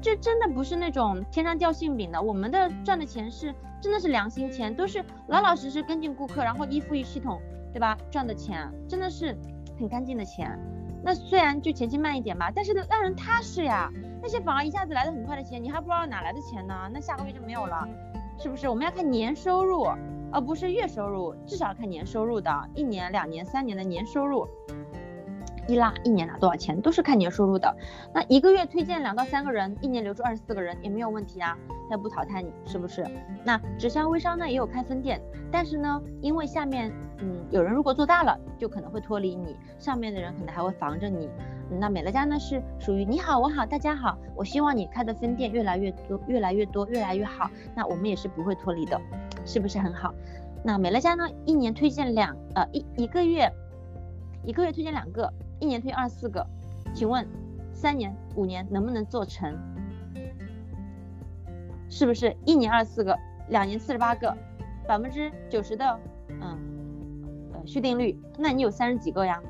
这真的不是那种天上掉馅饼的，我们的赚的钱是真的是良心钱，都是老老实实跟进顾客，然后依附于系统，对吧？赚的钱真的是很干净的钱。那虽然就前期慢一点吧，但是让人踏实呀。那些反而一下子来的很快的钱，你还不知道哪来的钱呢？那下个月就没有了，是不是？我们要看年收入，而不是月收入，至少要看年收入的，一年、两年、三年的年收入。一拉一年拿多少钱都是看年收入的，那一个月推荐两到三个人，一年留住二十四个人也没有问题啊，他不淘汰你是不是？那直销微商呢也有开分店，但是呢，因为下面嗯有人如果做大了，就可能会脱离你，上面的人可能还会防着你。那美乐家呢是属于你好我好大家好，我希望你开的分店越来越多越来越多越来越好，那我们也是不会脱离的，是不是很好？那美乐家呢一年推荐两呃一一个月一个月推荐两个。一年推二十四个，请问三年五年能不能做成？是不是一年二十四个，两年四十八个，百分之九十的嗯呃续订率，那你有三十几个呀，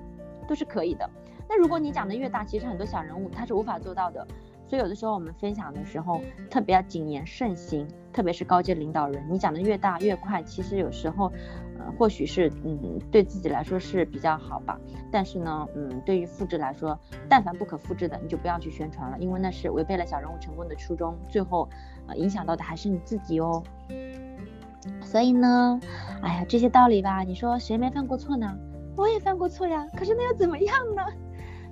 都是可以的。那如果你讲的越大，其实很多小人物他是无法做到的。所以有的时候我们分享的时候特别要谨言慎行，特别是高阶领导人，你讲的越大越快，其实有时候。或许是嗯，对自己来说是比较好吧，但是呢，嗯，对于复制来说，但凡不可复制的，你就不要去宣传了，因为那是违背了小人物成功的初衷，最后呃影响到的还是你自己哦。所以呢，哎呀，这些道理吧，你说谁没犯过错呢？我也犯过错呀，可是那又怎么样呢？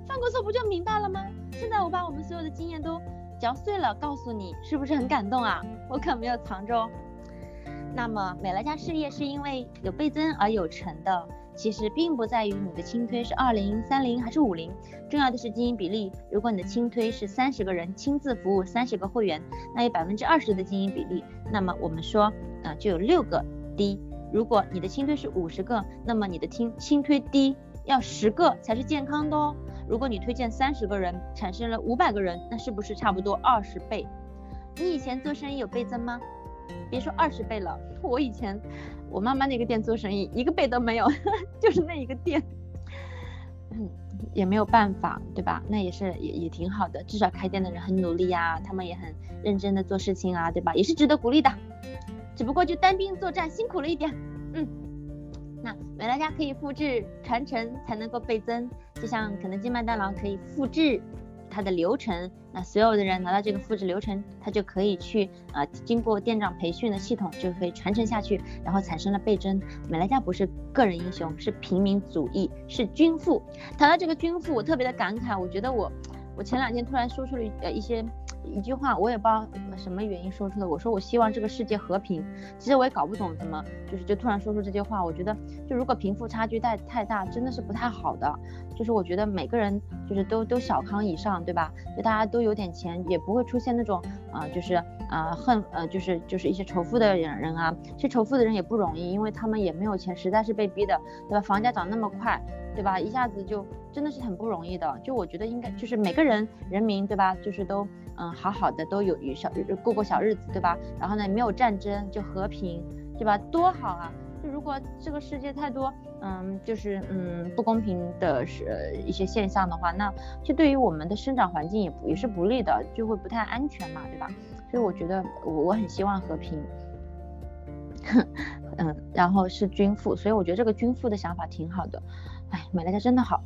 犯过错不就明白了吗？现在我把我们所有的经验都嚼碎了，告诉你，是不是很感动啊？我可没有藏着哦。那么美乐家事业是因为有倍增而有成的，其实并不在于你的轻推是二零、三零还是五零，重要的是经营比例。如果你的轻推是三十个人亲自服务三十个会员，那有百分之二十的经营比例，那么我们说啊、就有六个 D。如果你的轻推是五十个，那么你的轻轻推 D 要十个才是健康的哦。如果你推荐三十个人，产生了五百个人，那是不是差不多二十倍？你以前做生意有倍增吗？别说二十倍了，我以前我妈妈那个店做生意一个倍都没有，就是那一个店，嗯，也没有办法，对吧？那也是也也挺好的，至少开店的人很努力啊，他们也很认真的做事情啊，对吧？也是值得鼓励的，只不过就单兵作战辛苦了一点，嗯。那美乐家可以复制传承才能够倍增，就像肯德基、麦当劳可以复制它的流程，那所有的人拿到这个复制流程，他就可以去呃经过店长培训的系统就可以传承下去，然后产生了倍增。美乐家不是个人英雄，是平民主义，是均富。谈到这个均富，我特别的感慨，我觉得我我前两天突然说出了呃一些。一句话，我也不知道什么原因说出的。我说我希望这个世界和平。其实我也搞不懂怎么，就是就突然说出这句话。我觉得，就如果贫富差距太太大，真的是不太好的。就是我觉得每个人就是都都小康以上，对吧？就大家都有点钱，也不会出现那种啊、就是啊、恨呃，就是就是一些仇富的人人啊。其实仇富的人也不容易，因为他们也没有钱，实在是被逼的，对吧？房价涨那么快。对吧？一下子就真的是很不容易的。就我觉得应该就是每个人人民，对吧？就是都嗯好好的都有小过过小日子，对吧？然后呢，没有战争，就和平，对吧？多好啊！就如果这个世界太多嗯就是嗯不公平的是一些现象的话，那就对于我们的生长环境也不也是不利的，就会不太安全嘛，对吧？所以我觉得我我很希望和平。嗯，然后是均富，所以我觉得这个均富的想法挺好的。哎，美乐家真的好。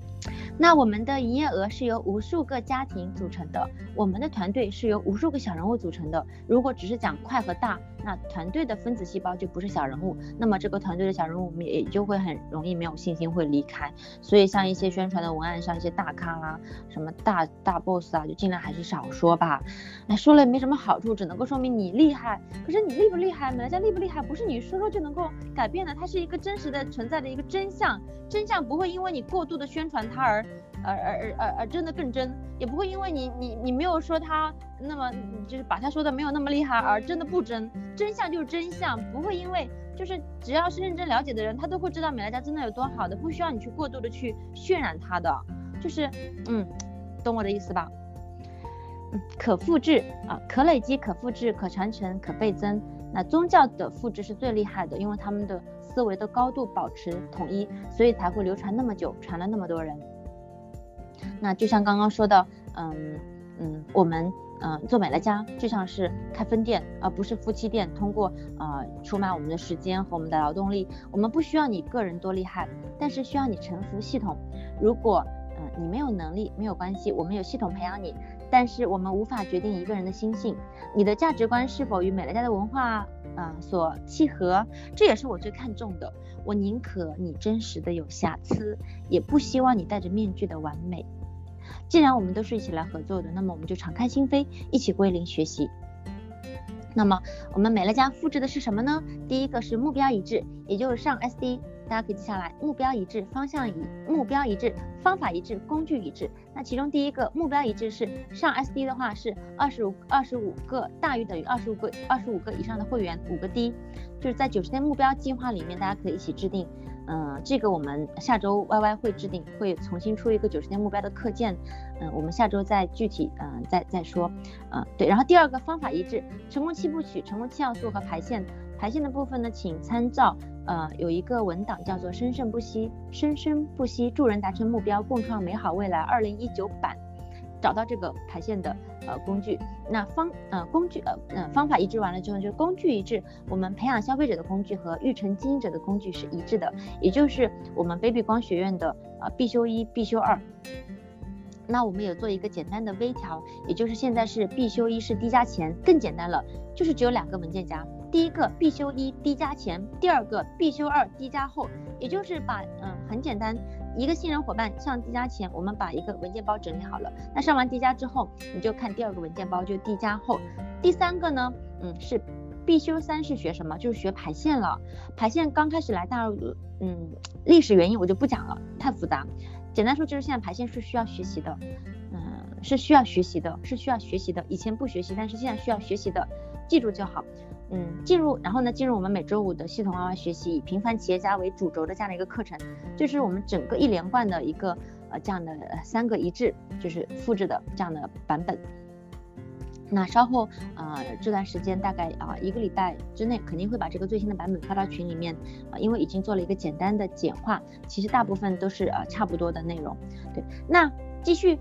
那我们的营业额是由无数个家庭组成的，我们的团队是由无数个小人物组成的。如果只是讲快和大，那团队的分子细胞就不是小人物，那么这个团队的小人物我们也就会很容易没有信心会离开。所以像一些宣传的文案上一些大咖啊，什么大大 boss 啊，就尽量还是少说吧。哎，说了也没什么好处，只能够说明你厉害。可是你厉不厉害，美乐家厉不厉害，不是你说说就能够改变的，它是一个真实的存在的一个真相，真相不会因为你过度的宣传它而。而而而而而真的更真，也不会因为你你你没有说他那么就是把他说的没有那么厉害而真的不真，真相就是真相，不会因为就是只要是认真了解的人，他都会知道美乐家真的有多好的，不需要你去过度的去渲染它的，就是嗯，懂我的意思吧？嗯，可复制啊，可累积，可复制，可传承，可倍增。那宗教的复制是最厉害的，因为他们的思维的高度保持统一，所以才会流传那么久，传了那么多人。那就像刚刚说的，嗯嗯，我们嗯做美乐家就像是开分店，而不是夫妻店。通过呃出卖我们的时间和我们的劳动力，我们不需要你个人多厉害，但是需要你臣服系统。如果嗯你没有能力，没有关系，我们有系统培养你。但是我们无法决定一个人的心性，你的价值观是否与美乐家的文化啊、所契合，这也是我最看重的。我宁可你真实的有瑕疵，也不希望你戴着面具的完美。既然我们都是一起来合作的，那么我们就敞开心扉，一起归零学习。那么我们美乐家复制的是什么呢？第一个是目标一致，也就是上 SD，大家可以记下来，目标一致，方向一目标一致，方法一致，工具一致。那其中第一个目标一致是上 SD 的话是二十五二十五个大于等于二十五个二十五个以上的会员，五个 D，就是在九十天目标计划里面，大家可以一起制定。嗯，这个我们下周 Y Y 会制定，会重新出一个九十天目标的课件。嗯，我们下周再具体嗯再再说。嗯，对。然后第二个方法一致，成功七部曲、成功七要素和排线。排线的部分呢，请参照呃有一个文档叫做“生生不息，生生不息，助人达成目标，共创美好未来”二零一九版。找到这个排线的呃工具，那方呃工具呃嗯、方法一致完了之后，就是工具一致。我们培养消费者的工具和育成经营者的工具是一致的，也就是我们 baby 光学院的呃必修一、必修二。那我们有做一个简单的微调，也就是现在是必修一是低加前，更简单了，就是只有两个文件夹。第一个必修一低加前，第二个必修二低加后，也就是把嗯很简单。一个新人伙伴上低加前，我们把一个文件包整理好了。那上完低加之后，你就看第二个文件包，就低加后。第三个呢，嗯，是必修三是学什么？就是学排线了。排线刚开始来大陆，嗯，历史原因我就不讲了，太复杂。简单说就是现在排线是需要学习的，嗯，是需要学习的，是需要学习的。以前不学习，但是现在需要学习的，记住就好。嗯，进入，然后呢，进入我们每周五的系统 YY 学习，以平凡企业家为主轴的这样的一个课程，就是我们整个一连贯的一个呃这样的三个一致，就是复制的这样的版本。那稍后呃这段时间大概啊、一个礼拜之内，肯定会把这个最新的版本发到群里面啊、因为已经做了一个简单的简化，其实大部分都是呃差不多的内容。对，那继续。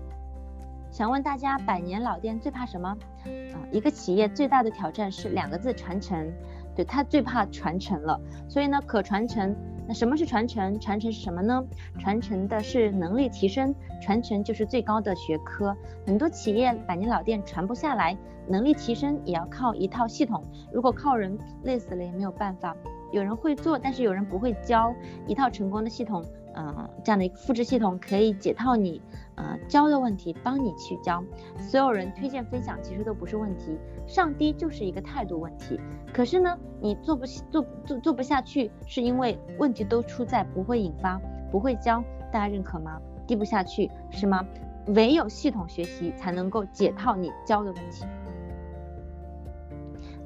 想问大家，百年老店最怕什么？啊，一个企业最大的挑战是两个字：传承。对，他最怕传承了。所以呢，可传承，那什么是传承？传承是什么呢？传承的是能力提升，传承就是最高的学科。很多企业百年老店传不下来，能力提升也要靠一套系统。如果靠人，累死了也没有办法。有人会做，但是有人不会教。一套成功的系统，呃，这样的一个复制系统可以解套你，呃，教的问题，帮你去教。所有人推荐分享其实都不是问题，上低就是一个态度问题。可是呢，你做不做做做不下去，是因为问题都出在不会引发，不会教，大家认可吗？低不下去是吗？唯有系统学习才能够解套你教的问题。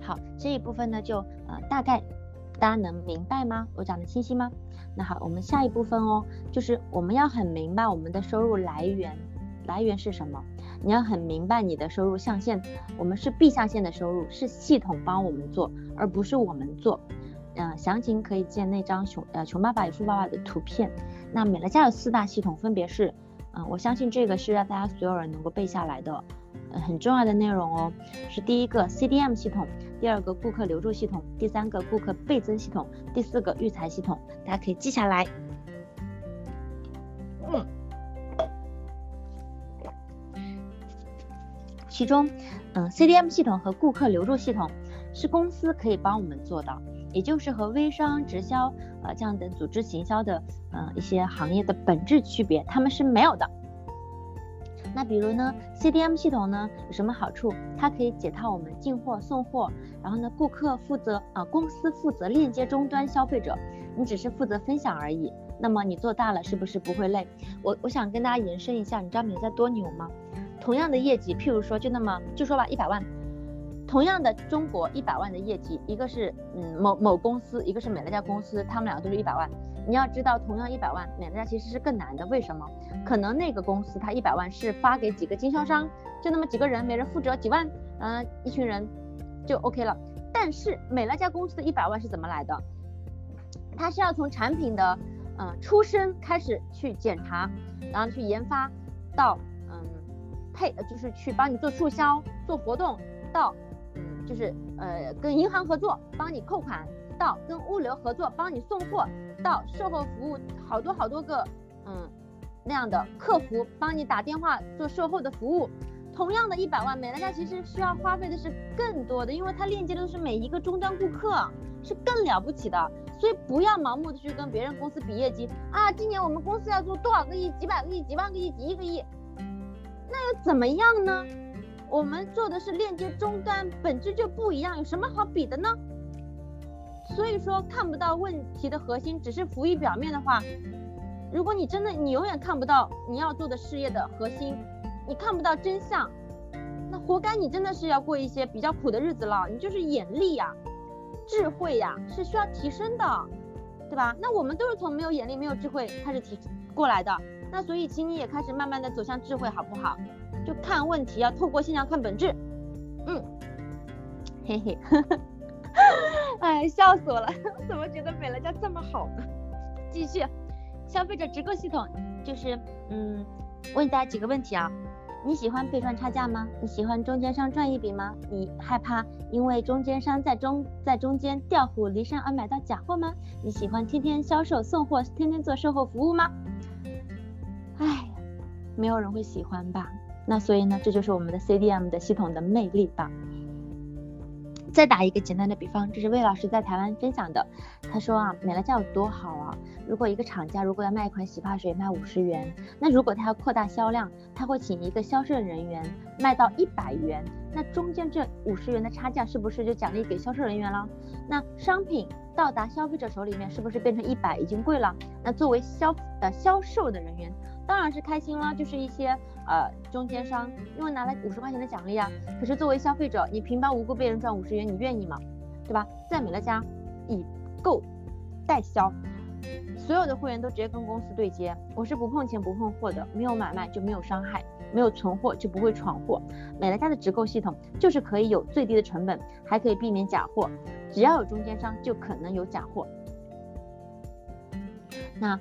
好，这一部分呢就呃大概。大家能明白吗？我讲的清晰吗？那好，我们下一部分哦，就是我们要很明白我们的收入来源，来源是什么？你要很明白你的收入象限，我们是必象限的收入，是系统帮我们做，而不是我们做。嗯、详情可以见那张熊呃穷爸爸与富爸爸的图片。那美乐家有四大系统，分别是，嗯、我相信这个是让大家所有人能够背下来的。嗯很重要的内容哦，是第一个 CDM 系统，第二个顾客留住系统，第三个顾客倍增系统，第四个育才系统，大家可以记下来。嗯，其中，嗯，CDM 系统和顾客留住系统是公司可以帮我们做到，也就是和微商、直销，呃，这样的组织行销的，呃，一些行业的本质区别，他们是没有的。那比如呢，CDM 系统呢有什么好处？它可以解套我们进货送货，然后呢，顾客负责啊、公司负责链接终端消费者，你只是负责分享而已。那么你做大了是不是不会累？我我想跟大家延伸一下，你知道美乐家多牛吗？同样的业绩，譬如说就那么就说吧，一百万，同样的中国一百万的业绩，一个是嗯某某公司，一个是美乐家公司，他们两个都是一百万。你要知道，同样一百万，美乐家其实是更难的。为什么？可能那个公司它一百万是发给几个经销商，就那么几个人，每人负责几万，嗯、呃，一群人就 OK 了。但是美乐家公司的一百万是怎么来的？它是要从产品的嗯、呃、出生开始去检查，然后去研发，到嗯配就是去帮你做促销、做活动，到嗯就是呃跟银行合作帮你扣款。到跟物流合作帮你送货，到售后服务好多好多个嗯那样的客服帮你打电话做售后的服务，同样的一百万，美乐家其实需要花费的是更多的，因为它链接的是每一个终端顾客，是更了不起的。所以不要盲目的去跟别人公司比业绩啊，今年我们公司要做多少个亿、几百个亿、几万个亿、几亿个亿，那又怎么样呢？我们做的是链接终端，本质就不一样，有什么好比的呢？所以说看不到问题的核心，只是浮于表面的话，如果你真的你永远看不到你要做的事业的核心，你看不到真相，那活该你真的是要过一些比较苦的日子了。你就是眼力呀、智慧呀是需要提升的，对吧？那我们都是从没有眼力、没有智慧开始提过来的，那所以请你也开始慢慢的走向智慧，好不好？就看问题要透过现象看本质，嗯，嘿嘿。呵呵 哎，笑死我了！怎么觉得美乐家这么好呢？继续，消费者直购系统就是，嗯，问大家几个问题啊。你喜欢被赚差价吗？你喜欢中间商赚一笔吗？你害怕因为中间商在中在中间调虎离山而买到假货吗？你喜欢天天销售送货，天天做售后服务吗？哎，没有人会喜欢吧？那所以呢，这就是我们的 CDM 的系统的魅力吧。再打一个简单的比方，这是魏老师在台湾分享的。他说啊，美乐家有多好啊！如果一个厂家如果要卖一款洗发水卖五十元，那如果他要扩大销量，他会请一个销售人员卖到一百元，那中间这五十元的差价是不是就奖励给销售人员了？那商品到达消费者手里面是不是变成一百已经贵了？那作为销呃销售的人员。当然是开心了，就是一些呃中间商，因为拿了五十块钱的奖励啊。可是作为消费者，你平白无故被人赚五十元，你愿意吗？对吧？在美乐家，以购代销，所有的会员都直接跟公司对接，我是不碰钱不碰货的，没有买卖就没有伤害，没有存货就不会闯祸。美乐家的直购系统就是可以有最低的成本，还可以避免假货，只要有中间商就可能有假货。那。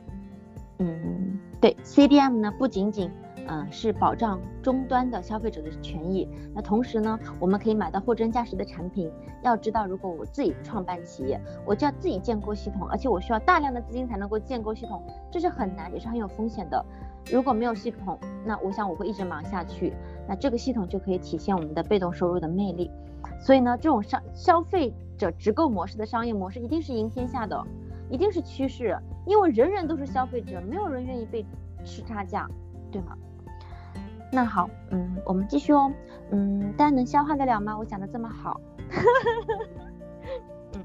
嗯，对，CDM 呢不仅仅嗯、是保障终端的消费者的权益。那同时呢，我们可以买到货真价实的产品。要知道，如果我自己创办企业，我就要自己建构系统，而且我需要大量的资金才能够建构系统，这是很难，也是很有风险的。如果没有系统，那我想我会一直忙下去。那这个系统就可以体现我们的被动收入的魅力。所以呢，这种商消费者直购模式的商业模式一定是赢天下的，一定是趋势，因为人人都是消费者，没有人愿意被吃差价，对吗？那好，嗯，我们继续哦，嗯，大家能消化得了吗？我讲的这么好，嗯，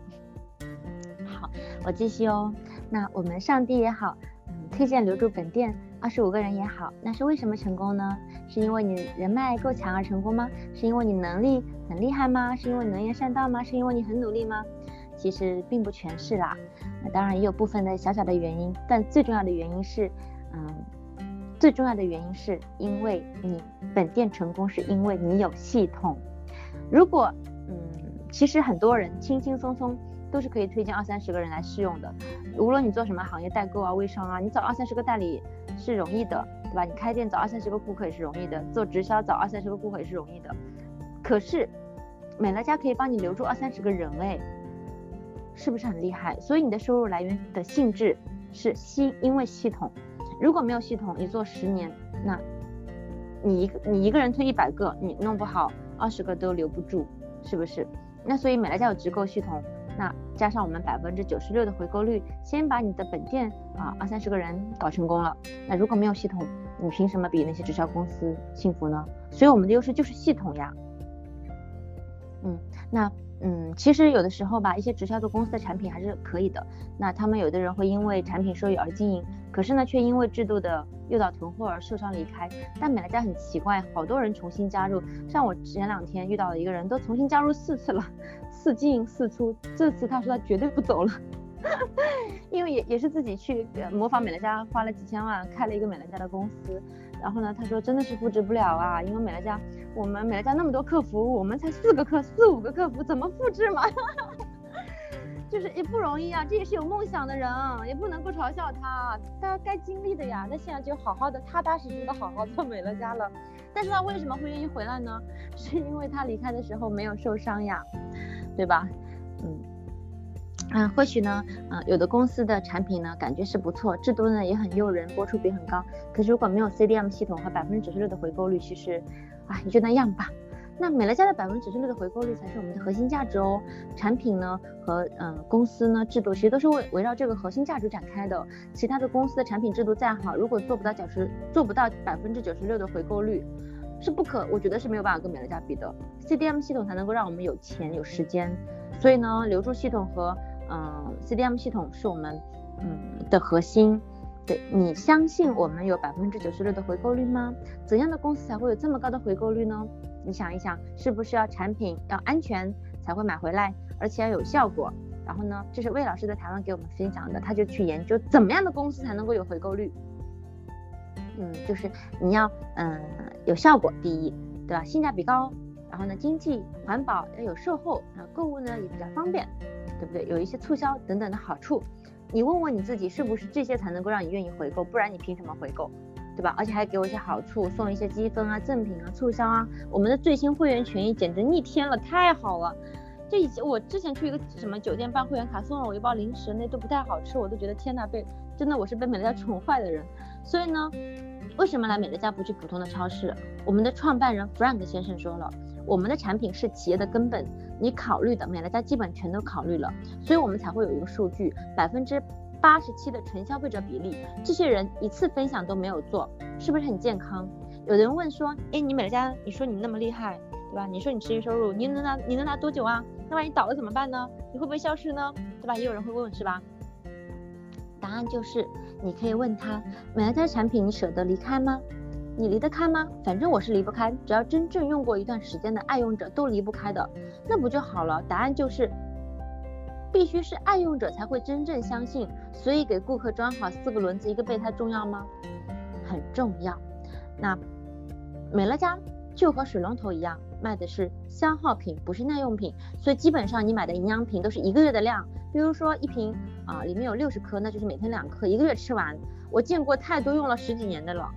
好，我继续哦。那我们上帝也好，嗯，推荐留住本店二十五个人也好，那是为什么成功呢？是因为你人脉够强而成功吗？是因为你能力很厉害吗？是因为能言善道吗？是因为你很努力吗？其实并不全是啦，那当然也有部分的小小的原因，但最重要的原因是，嗯。最重要的原因是因为你本店成功，是因为你有系统。如果，嗯，其实很多人轻轻松松都是可以推荐二三十个人来试用的。无论你做什么行业，代购啊、微商啊，你找二三十个代理是容易的，对吧？你开店找二三十个顾客也是容易的，做直销找二三十个顾客也是容易的。可是，美乐家可以帮你留住二三十个人，哎，是不是很厉害？所以你的收入来源的性质是系，因为系统。如果没有系统，你做十年，那你一个你一个人推一百个，你弄不好二十个都留不住，是不是？那所以美乐家有直购系统，那加上我们百分之九十六的回购率，先把你的本店啊二三十个人搞成功了。那如果没有系统，你凭什么比那些直销公司幸福呢？所以我们的优势就是系统呀。嗯，那。嗯，其实有的时候吧，一些直销的公司的产品还是可以的。那他们有的人会因为产品收益而经营，可是呢，却因为制度的诱导囤货而受伤离开。但美乐家很奇怪，好多人重新加入。像我前两天遇到的一个人，都重新加入四次了，四进四出。这次他说他绝对不走了，因为也也是自己去模仿美乐家，花了几千万开了一个美乐家的公司。然后呢，他说真的是复制不了啊，因为美乐家，我们美乐家那么多客服，我们才四个客，四五个客服，怎么复制嘛？就是也不容易啊，这也是有梦想的人，也不能够嘲笑他，他该经历的呀。那现在就好好的、踏踏实实的好好做美乐家了。但是他为什么会愿意回来呢？是因为他离开的时候没有受伤呀，对吧？嗯。嗯，或许呢，嗯，有的公司的产品呢，感觉是不错，制度呢也很诱人，播出比很高。可是如果没有 CDM 系统和百分之九十六的回购率，其实，啊，也就那样吧。那美乐家的百分之九十六的回购率才是我们的核心价值哦。产品呢和嗯公司呢制度其实都是围围绕这个核心价值展开的。其他的公司的产品制度再好，如果做不到九十做不到百分之九十六的回购率，是不可，我觉得是没有办法跟美乐家比的。CDM 系统才能够让我们有钱有时间，所以呢，留住系统和嗯，CDM 系统是我们嗯的核心。对，你相信我们有百分之九十六的回购率吗？怎样的公司才会有这么高的回购率呢？你想一想，是不是要产品要安全才会买回来，而且要有效果？然后呢，这是魏老师在台湾给我们分享的，他就去研究怎么样的公司才能够有回购率。嗯，就是你要嗯有效果第一，对吧？性价比高，然后呢经济环保要有售后，然后购物呢也比较方便。对不对？有一些促销等等的好处，你问问你自己，是不是这些才能够让你愿意回购？不然你凭什么回购？对吧？而且还给我一些好处，送一些积分啊、赠品啊、促销啊。我们的最新会员权益简直逆天了，太好了！这以前我之前去一个什么酒店办会员卡，送了我一包零食，那都不太好吃，我都觉得天呐，被真的我是被美乐家宠坏的人。所以呢，为什么来美乐家不去普通的超市？我们的创办人 Frank 先生说了，我们的产品是企业的根本。你考虑的美乐家基本全都考虑了，所以我们才会有一个数据，百分之八十七的纯消费者比例，这些人一次分享都没有做，是不是很健康？有的人问说，哎，你美乐家，你说你那么厉害，对吧？你说你持续收入，你能拿你能拿多久啊？那万一倒了怎么办呢？你会不会消失呢？对吧？也有人会问，是吧？答案就是，你可以问他，美乐家产品你舍得离开吗？你离得开吗？反正我是离不开，只要真正用过一段时间的爱用者都离不开的，那不就好了？答案就是，必须是爱用者才会真正相信，所以给顾客装好四个轮子一个备胎重要吗？很重要。那美乐家就和水龙头一样，卖的是消耗品，不是耐用品，所以基本上你买的营养品都是一个月的量，比如说一瓶啊里面有六十颗，那就是每天两颗，一个月吃完。我见过太多用了十几年的了。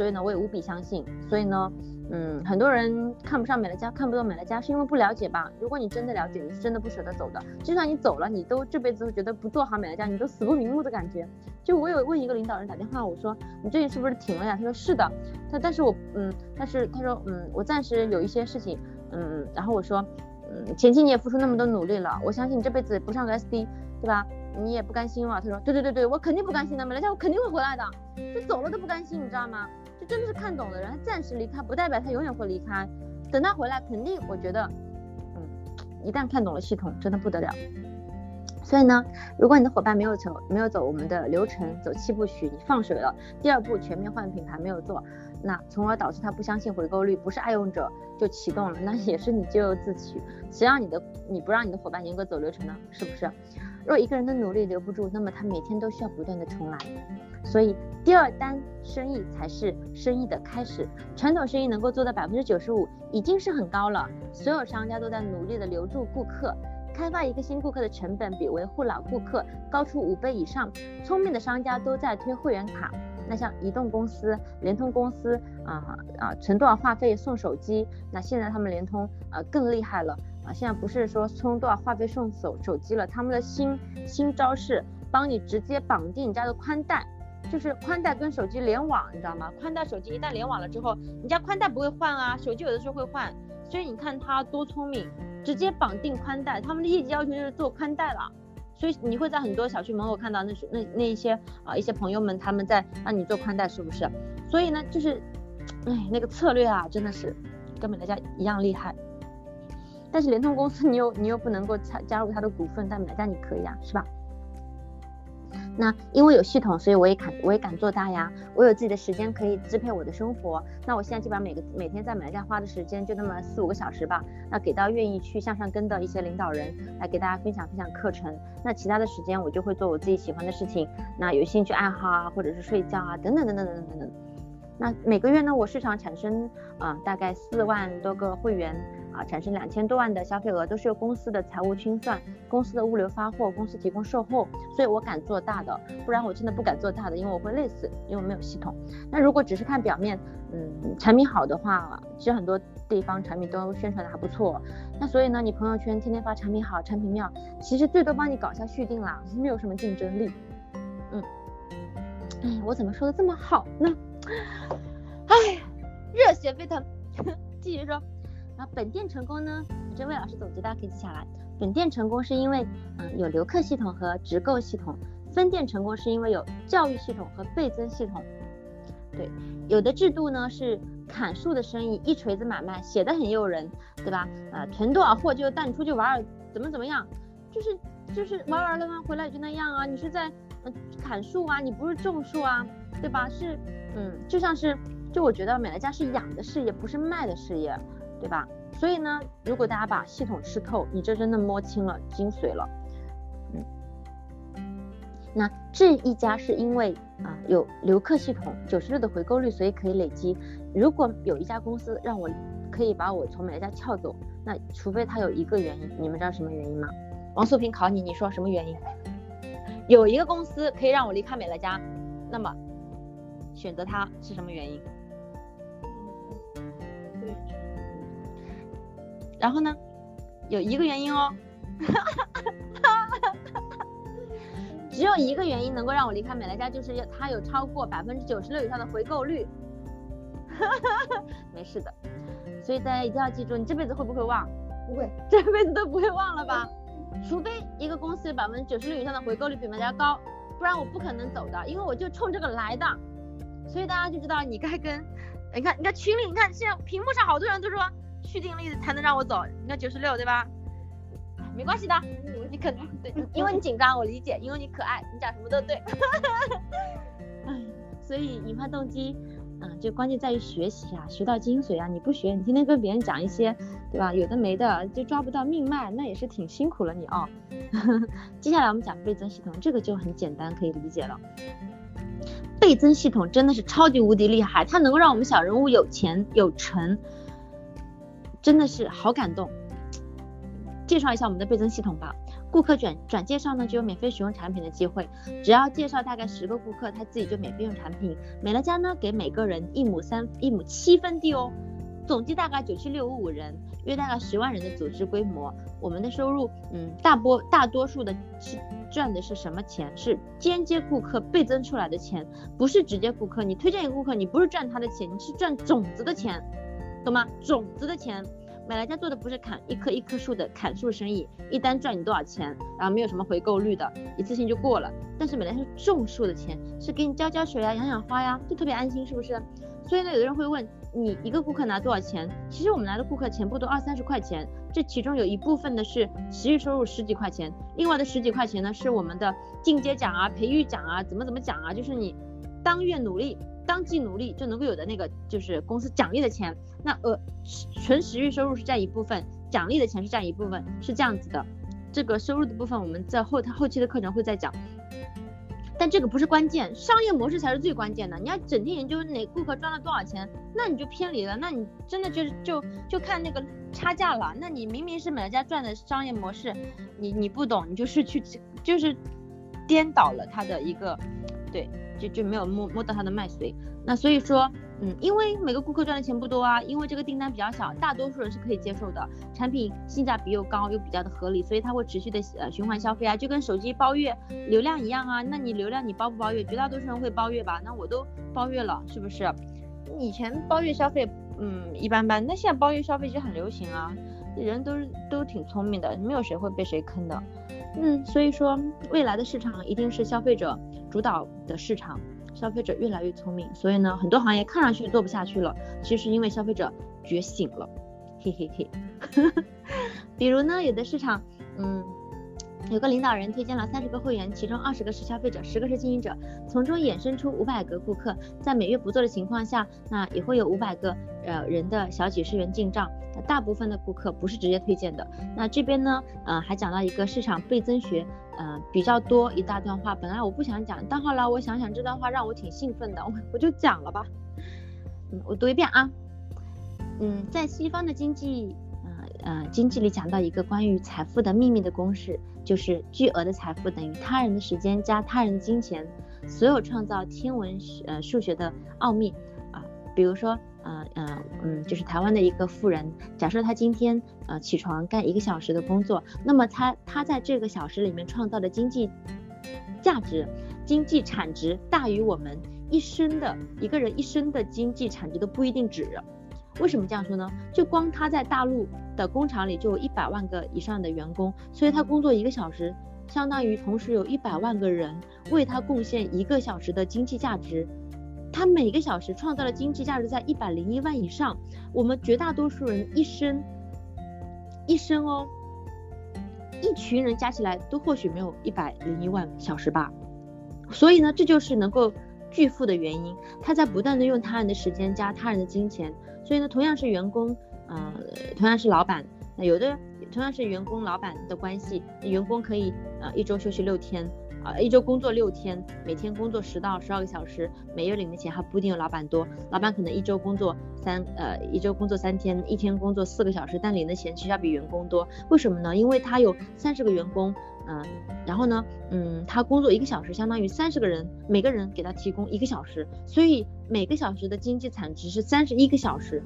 所以呢，我也无比相信。所以呢，嗯，很多人看不上美乐家，看不懂美乐家，是因为不了解吧？如果你真的了解，你是真的不舍得走的。就算你走了，你都这辈子都觉得不做好美乐家，你都死不瞑目的感觉。就我有问一个领导人打电话，我说你最近是不是停了呀？他说是的。他但是我嗯，但是他说嗯，我暂时有一些事情，嗯，然后我说嗯，前期你也付出那么多努力了，我相信你这辈子不上个 SD，对吧？你也不甘心了。他说对对对对，我肯定不甘心的，美乐家我肯定会回来的。就走了都不甘心，你知道吗？就真的是看懂的人，他暂时离开不代表他永远会离开，等他回来肯定，我觉得，嗯，一旦看懂了系统，真的不得了。所以呢，如果你的伙伴没有走没有走我们的流程，走七步曲，你放水了，第二步全面换品牌没有做，那从而导致他不相信回购率，不是爱用者就启动了，那也是你咎由自取。谁让你的你不让你的伙伴严格走流程呢？是不是？若一个人的努力留不住，那么他每天都需要不断的重来。所以第二单生意才是生意的开始。传统生意能够做到百分之九十五，已经是很高了。所有商家都在努力的留住顾客。开发一个新顾客的成本比维护老顾客高出五倍以上。聪明的商家都在推会员卡。那像移动公司、联通公司啊啊，存多少话费送手机？那现在他们联通啊更厉害了啊！现在不是说充多少话费送手手机了，他们的新新招式帮你直接绑定你家的宽带，就是宽带跟手机联网，你知道吗？宽带手机一旦联网了之后，你家宽带不会换啊，手机有的时候会换，所以你看他多聪明。直接绑定宽带，他们的业绩要求就是做宽带了，所以你会在很多小区门口看到那那那一些啊一些朋友们他们在让你做宽带，是不是？所以呢，就是，哎，那个策略啊，真的是跟美乐家一样厉害。但是联通公司你又你又不能够加加入他的股份，但美乐家你可以啊，是吧？那因为有系统，所以我也敢我也敢做大呀。我有自己的时间可以支配我的生活。那我现在基本上每个每天在买家花的时间就那么四五个小时吧。那给到愿意去向上跟的一些领导人来给大家分享分享课程。那其他的时间我就会做我自己喜欢的事情。那有兴趣爱好啊，或者是睡觉啊，等等等等等等等等。那每个月呢，我市场产生啊、大概四万多个会员。啊，产生两千多万的消费额都是由公司的财务清算、公司的物流发货、公司提供售后，所以我敢做大的，不然我真的不敢做大的，因为我会累死，因为没有系统。那如果只是看表面，嗯，产品好的话，其实很多地方产品都宣传的还不错。那所以呢，你朋友圈天天发产品好、产品妙，其实最多帮你搞一下续订啦，没有什么竞争力。嗯，哎，我怎么说的这么好呢？哎，热血沸腾，继续说。啊，本店成功呢？这位老师总结，大家可以记下来。本店成功是因为，嗯，有留客系统和直购系统；分店成功是因为有教育系统和倍增系统。对，有的制度呢是砍树的生意，一锤子买卖，写的很诱人，对吧？啊，囤多少货就带你出去玩，怎么怎么样，就是就是玩玩了嘛，回来也就那样啊。你是在嗯砍树啊，你不是种树啊，对吧？是嗯，就像是就我觉得美乐家是养的事业，不是卖的事业。对吧？所以呢，如果大家把系统吃透，你这真的摸清了精髓了。嗯，那这一家是因为啊有留客系统，九十六的回购率，所以可以累积。如果有一家公司让我可以把我从美乐家撬走，那除非他有一个原因，你们知道什么原因吗？王素萍考你，你说什么原因？有一个公司可以让我离开美乐家，那么选择它是什么原因？然后呢，有一个原因哦，只有一个原因能够让我离开美乐家，就是要它有超过百分之九十六以上的回购率。没事的，所以大家一定要记住，你这辈子会不会忘？不会，这辈子都不会忘了吧？除非一个公司有百分之九十六以上的回购率比美乐家高，不然我不可能走的，因为我就冲这个来的。所以大家就知道你该跟，你看，你看群里，你看现在屏幕上好多人都说。续订力才能让我走，你看九十六对吧？没关系的，你可能对，因为你紧张，我理解，因为你可爱，你讲什么都对。哎，所以引发动机，嗯，就关键在于学习啊，学到精髓啊，你不学，你天天跟别人讲一些，对吧？有的没的，就抓不到命脉，那也是挺辛苦了你哦。接下来我们讲倍增系统，这个就很简单，可以理解了。倍增系统真的是超级无敌厉害，它能够让我们小人物有钱有成。真的是好感动，介绍一下我们的倍增系统吧。顾客转转介绍呢，就有免费使用产品的机会。只要介绍大概十个顾客，他自己就免费用产品。美乐家呢，给每个人一亩三一亩七分地哦，总计大概九七六五五人，约大概十万人的组织规模。我们的收入，嗯，大波大多数的是赚的是什么钱？是间接顾客倍增出来的钱，不是直接顾客。你推荐一个顾客，你不是赚他的钱，你是赚种子的钱，懂吗？种子的钱。美乐家做的不是砍一棵一棵树的砍树生意，一单赚你多少钱，然后没有什么回购率的，一次性就过了。但是美乐家是种树的钱，是给你浇浇水啊，养养花呀，就特别安心，是不是？所以呢，有的人会问你一个顾客拿多少钱？其实我们来的顾客钱不多，二三十块钱，这其中有一部分的是持续收入十几块钱，另外的十几块钱呢是我们的进阶奖啊、培育奖啊、怎么怎么奖啊，就是你当月努力。当季努力就能够有的那个就是公司奖励的钱，那呃纯实域收入是占一部分，奖励的钱是占一部分，是这样子的。这个收入的部分我们在后后期的课程会再讲，但这个不是关键，商业模式才是最关键的。你要整天研究哪顾客赚了多少钱，那你就偏离了，那你真的就是就就看那个差价了。那你明明是买家赚的商业模式，你你不懂，你就是去就是颠倒了他的一个对。就就没有摸摸到他的脉髓，那所以说，嗯，因为每个顾客赚的钱不多啊，因为这个订单比较小，大多数人是可以接受的，产品性价比又高又比较的合理，所以他会持续的呃循环消费啊，就跟手机包月流量一样啊，那你流量你包不包月？绝大多数人会包月吧？那我都包月了，是不是？以前包月消费，嗯，一般般，那现在包月消费就很流行啊，人都都挺聪明的，没有谁会被谁坑的。嗯，所以说未来的市场一定是消费者主导的市场，消费者越来越聪明，所以呢，很多行业看上去做不下去了，其实因为消费者觉醒了，嘿嘿嘿。比如呢，有的市场，嗯，有个领导人推荐了三十个会员，其中二十个是消费者，十个是经营者，从中衍生出五百个顾客，在每月不做的情况下，那也会有五百个呃人的小几十元进账。大部分的顾客不是直接推荐的。那这边呢，呃，还讲到一个市场倍增学，呃，比较多一大段话。本来我不想讲，但后来我想想这段话让我挺兴奋的，我我就讲了吧。嗯，我读一遍啊。嗯，在西方的经济，呃呃，经济里讲到一个关于财富的秘密的公式，就是巨额的财富等于他人的时间加他人的金钱。所有创造天文呃数学的奥秘啊，比如说。呃呃嗯，就是台湾的一个富人，假设他今天呃起床干一个小时的工作，那么他他在这个小时里面创造的经济价值、经济产值大于我们一生的一个人一生的经济产值都不一定止。为什么这样说呢？就光他在大陆的工厂里就有一百万个以上的员工，所以他工作一个小时，相当于同时有一百万个人为他贡献一个小时的经济价值。他每个小时创造的经济价值在一百零一万以上，我们绝大多数人一生一生哦，一群人加起来都或许没有一百零一万小时吧。所以呢，这就是能够巨富的原因。他在不断的用他人的时间加他人的金钱。所以呢，同样是员工，呃，同样是老板，那有的同样是员工老板的关系，员工可以呃一周休息六天。啊，一周工作六天，每天工作十到十二个小时，每月领的钱还不一定有老板多。老板可能一周工作三，呃，一周工作三天，一天工作四个小时，但领的钱其实要比员工多。为什么呢？因为他有三十个员工，嗯、然后呢，嗯，他工作一个小时，相当于三十个人，每个人给他提供一个小时，所以每个小时的经济产值是三十一个小时。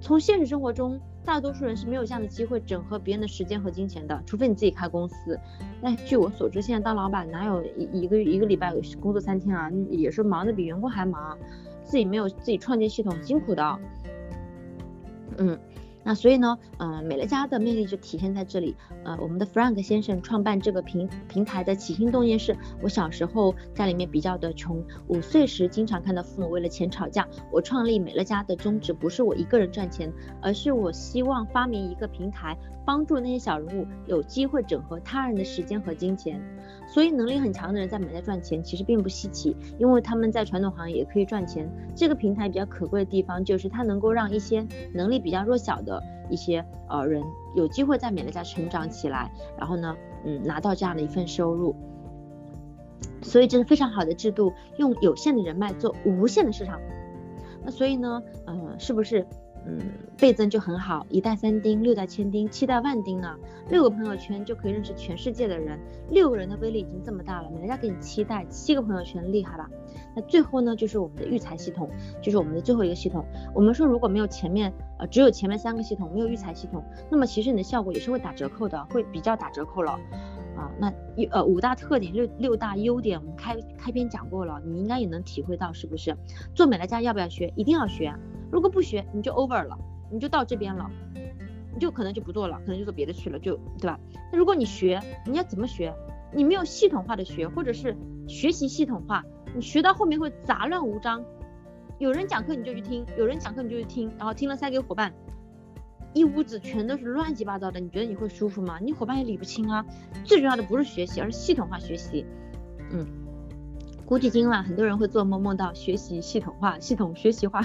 从现实生活中，大多数人是没有这样的机会整合别人的时间和金钱的，除非你自己开公司。那，据我所知，现在当老板哪有一一个一个礼拜工作三天啊？也是忙的比员工还忙，自己没有自己创建系统，辛苦的。嗯。那所以呢，呃，美乐家的魅力就体现在这里。呃，我们的 Frank 先生创办这个平平台的起心动念是，我小时候家里面比较的穷，五岁时经常看到父母为了钱吵架。我创立美乐家的宗旨不是我一个人赚钱，而是我希望发明一个平台，帮助那些小人物有机会整合他人的时间和金钱。所以能力很强的人在美乐家赚钱其实并不稀奇，因为他们在传统行业也可以赚钱。这个平台比较可贵的地方就是它能够让一些能力比较弱小的。的一些呃人有机会在美乐家成长起来，然后呢，嗯，拿到这样的一份收入，所以这是非常好的制度，用有限的人脉做无限的市场。那所以呢，呃，是不是嗯，倍增就很好，一代三丁，六代千丁，七代万丁呢！六个朋友圈就可以认识全世界的人，六个人的威力已经这么大了，人家给你七代，七个朋友圈厉害吧？那最后呢，就是我们的育才系统，就是我们的最后一个系统。我们说如果没有前面，呃，只有前面三个系统，没有育才系统，那么其实你的效果也是会打折扣的，会比较打折扣了。啊，那一呃五大特点，六六大优点，我们开开篇讲过了，你应该也能体会到是不是？做美乐家要不要学？一定要学。如果不学，你就 over 了，你就到这边了，你就可能就不做了，可能就做别的去了，就对吧？那如果你学，你要怎么学？你没有系统化的学，或者是学习系统化，你学到后面会杂乱无章。有人讲课你就去听，有人讲课你就去听，然后听了塞给伙伴，一屋子全都是乱七八糟的，你觉得你会舒服吗？你伙伴也理不清啊。最重要的不是学习，而是系统化学习。嗯，估计今晚很多人会做梦，梦到学习系统化，系统学习化。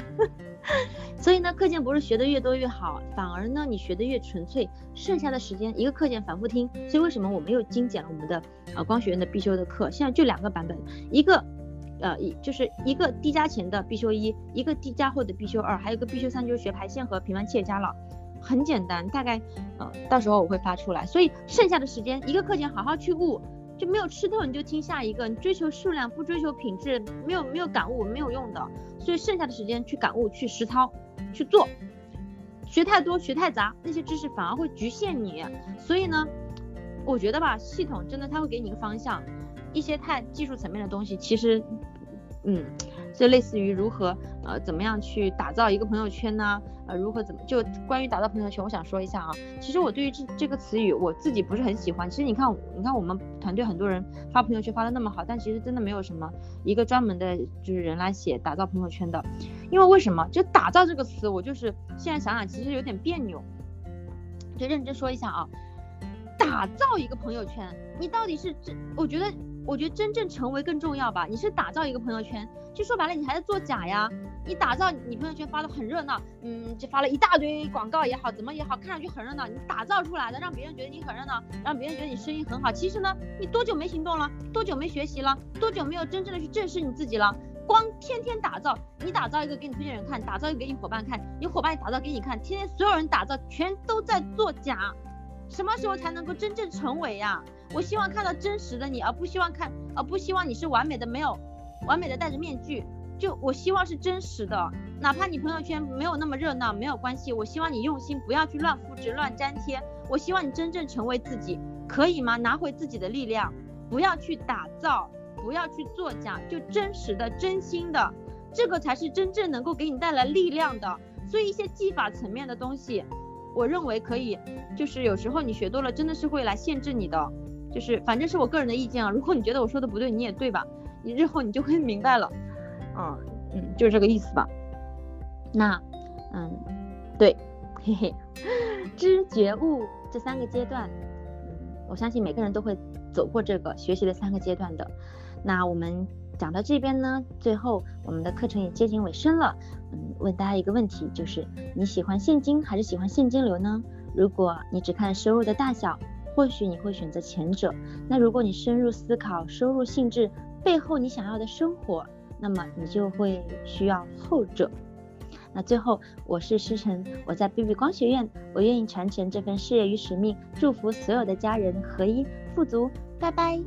所以呢，课件不是学的越多越好，反而呢，你学的越纯粹，剩下的时间一个课件反复听。所以为什么我们又精简了我们的呃光学院的必修的课？现在就两个版本，一个呃一就是一个低加前的必修一，一个低加后的必修二，还有一个必修三就是学排线和平凡企业家了，很简单，大概呃到时候我会发出来。所以剩下的时间一个课件好好去悟。就没有吃透，你就听下一个。你追求数量不追求品质，没有没有感悟没有用的。所以剩下的时间去感悟、去实操、去做。学太多、学太杂，那些知识反而会局限你。所以呢，我觉得吧，系统真的它会给你一个方向。一些太技术层面的东西，其实，嗯。就类似于如何呃怎么样去打造一个朋友圈呢？呃如何怎么就关于打造朋友圈，我想说一下啊。其实我对于这这个词语我自己不是很喜欢。其实你看你看我们团队很多人发朋友圈发的那么好，但其实真的没有什么一个专门的就是人来写打造朋友圈的。因为为什么？就打造这个词，我就是现在想想其实有点别扭。就认真说一下啊，打造一个朋友圈，你到底是这？我觉得。我觉得真正成为更重要吧。你是打造一个朋友圈，就说白了，你还在做假呀。你打造你朋友圈发的很热闹，嗯，就发了一大堆广告也好，怎么也好，看上去很热闹。你打造出来的，让别人觉得你很热闹，让别人觉得你声音很好。其实呢，你多久没行动了？多久没学习了？多久没有真正的去正视你自己了？光天天打造，你打造一个给你推荐人看，打造一个给你伙伴看，你伙伴也打造给你看，天天所有人打造，全都在做假。什么时候才能够真正成为呀？我希望看到真实的你，而不希望看，而不希望你是完美的，没有完美的戴着面具。就我希望是真实的，哪怕你朋友圈没有那么热闹，没有关系。我希望你用心，不要去乱复制、乱粘贴。我希望你真正成为自己，可以吗？拿回自己的力量，不要去打造，不要去作假，就真实的、真心的，这个才是真正能够给你带来力量的。所以一些技法层面的东西。我认为可以，就是有时候你学多了，真的是会来限制你的。就是反正是我个人的意见啊，如果你觉得我说的不对，你也对吧？你日后你就会明白了。嗯嗯，就是这个意思吧。那嗯，对，嘿嘿，知觉悟这三个阶段，嗯，我相信每个人都会走过这个学习的三个阶段的。那我们。讲到这边呢，最后我们的课程也接近尾声了。嗯，问大家一个问题，就是你喜欢现金还是喜欢现金流呢？如果你只看收入的大小，或许你会选择前者。那如果你深入思考收入性质背后你想要的生活，那么你就会需要后者。那最后，我是诗晨，我在 B B 光学院，我愿意传承这份事业与使命，祝福所有的家人合一富足。拜拜。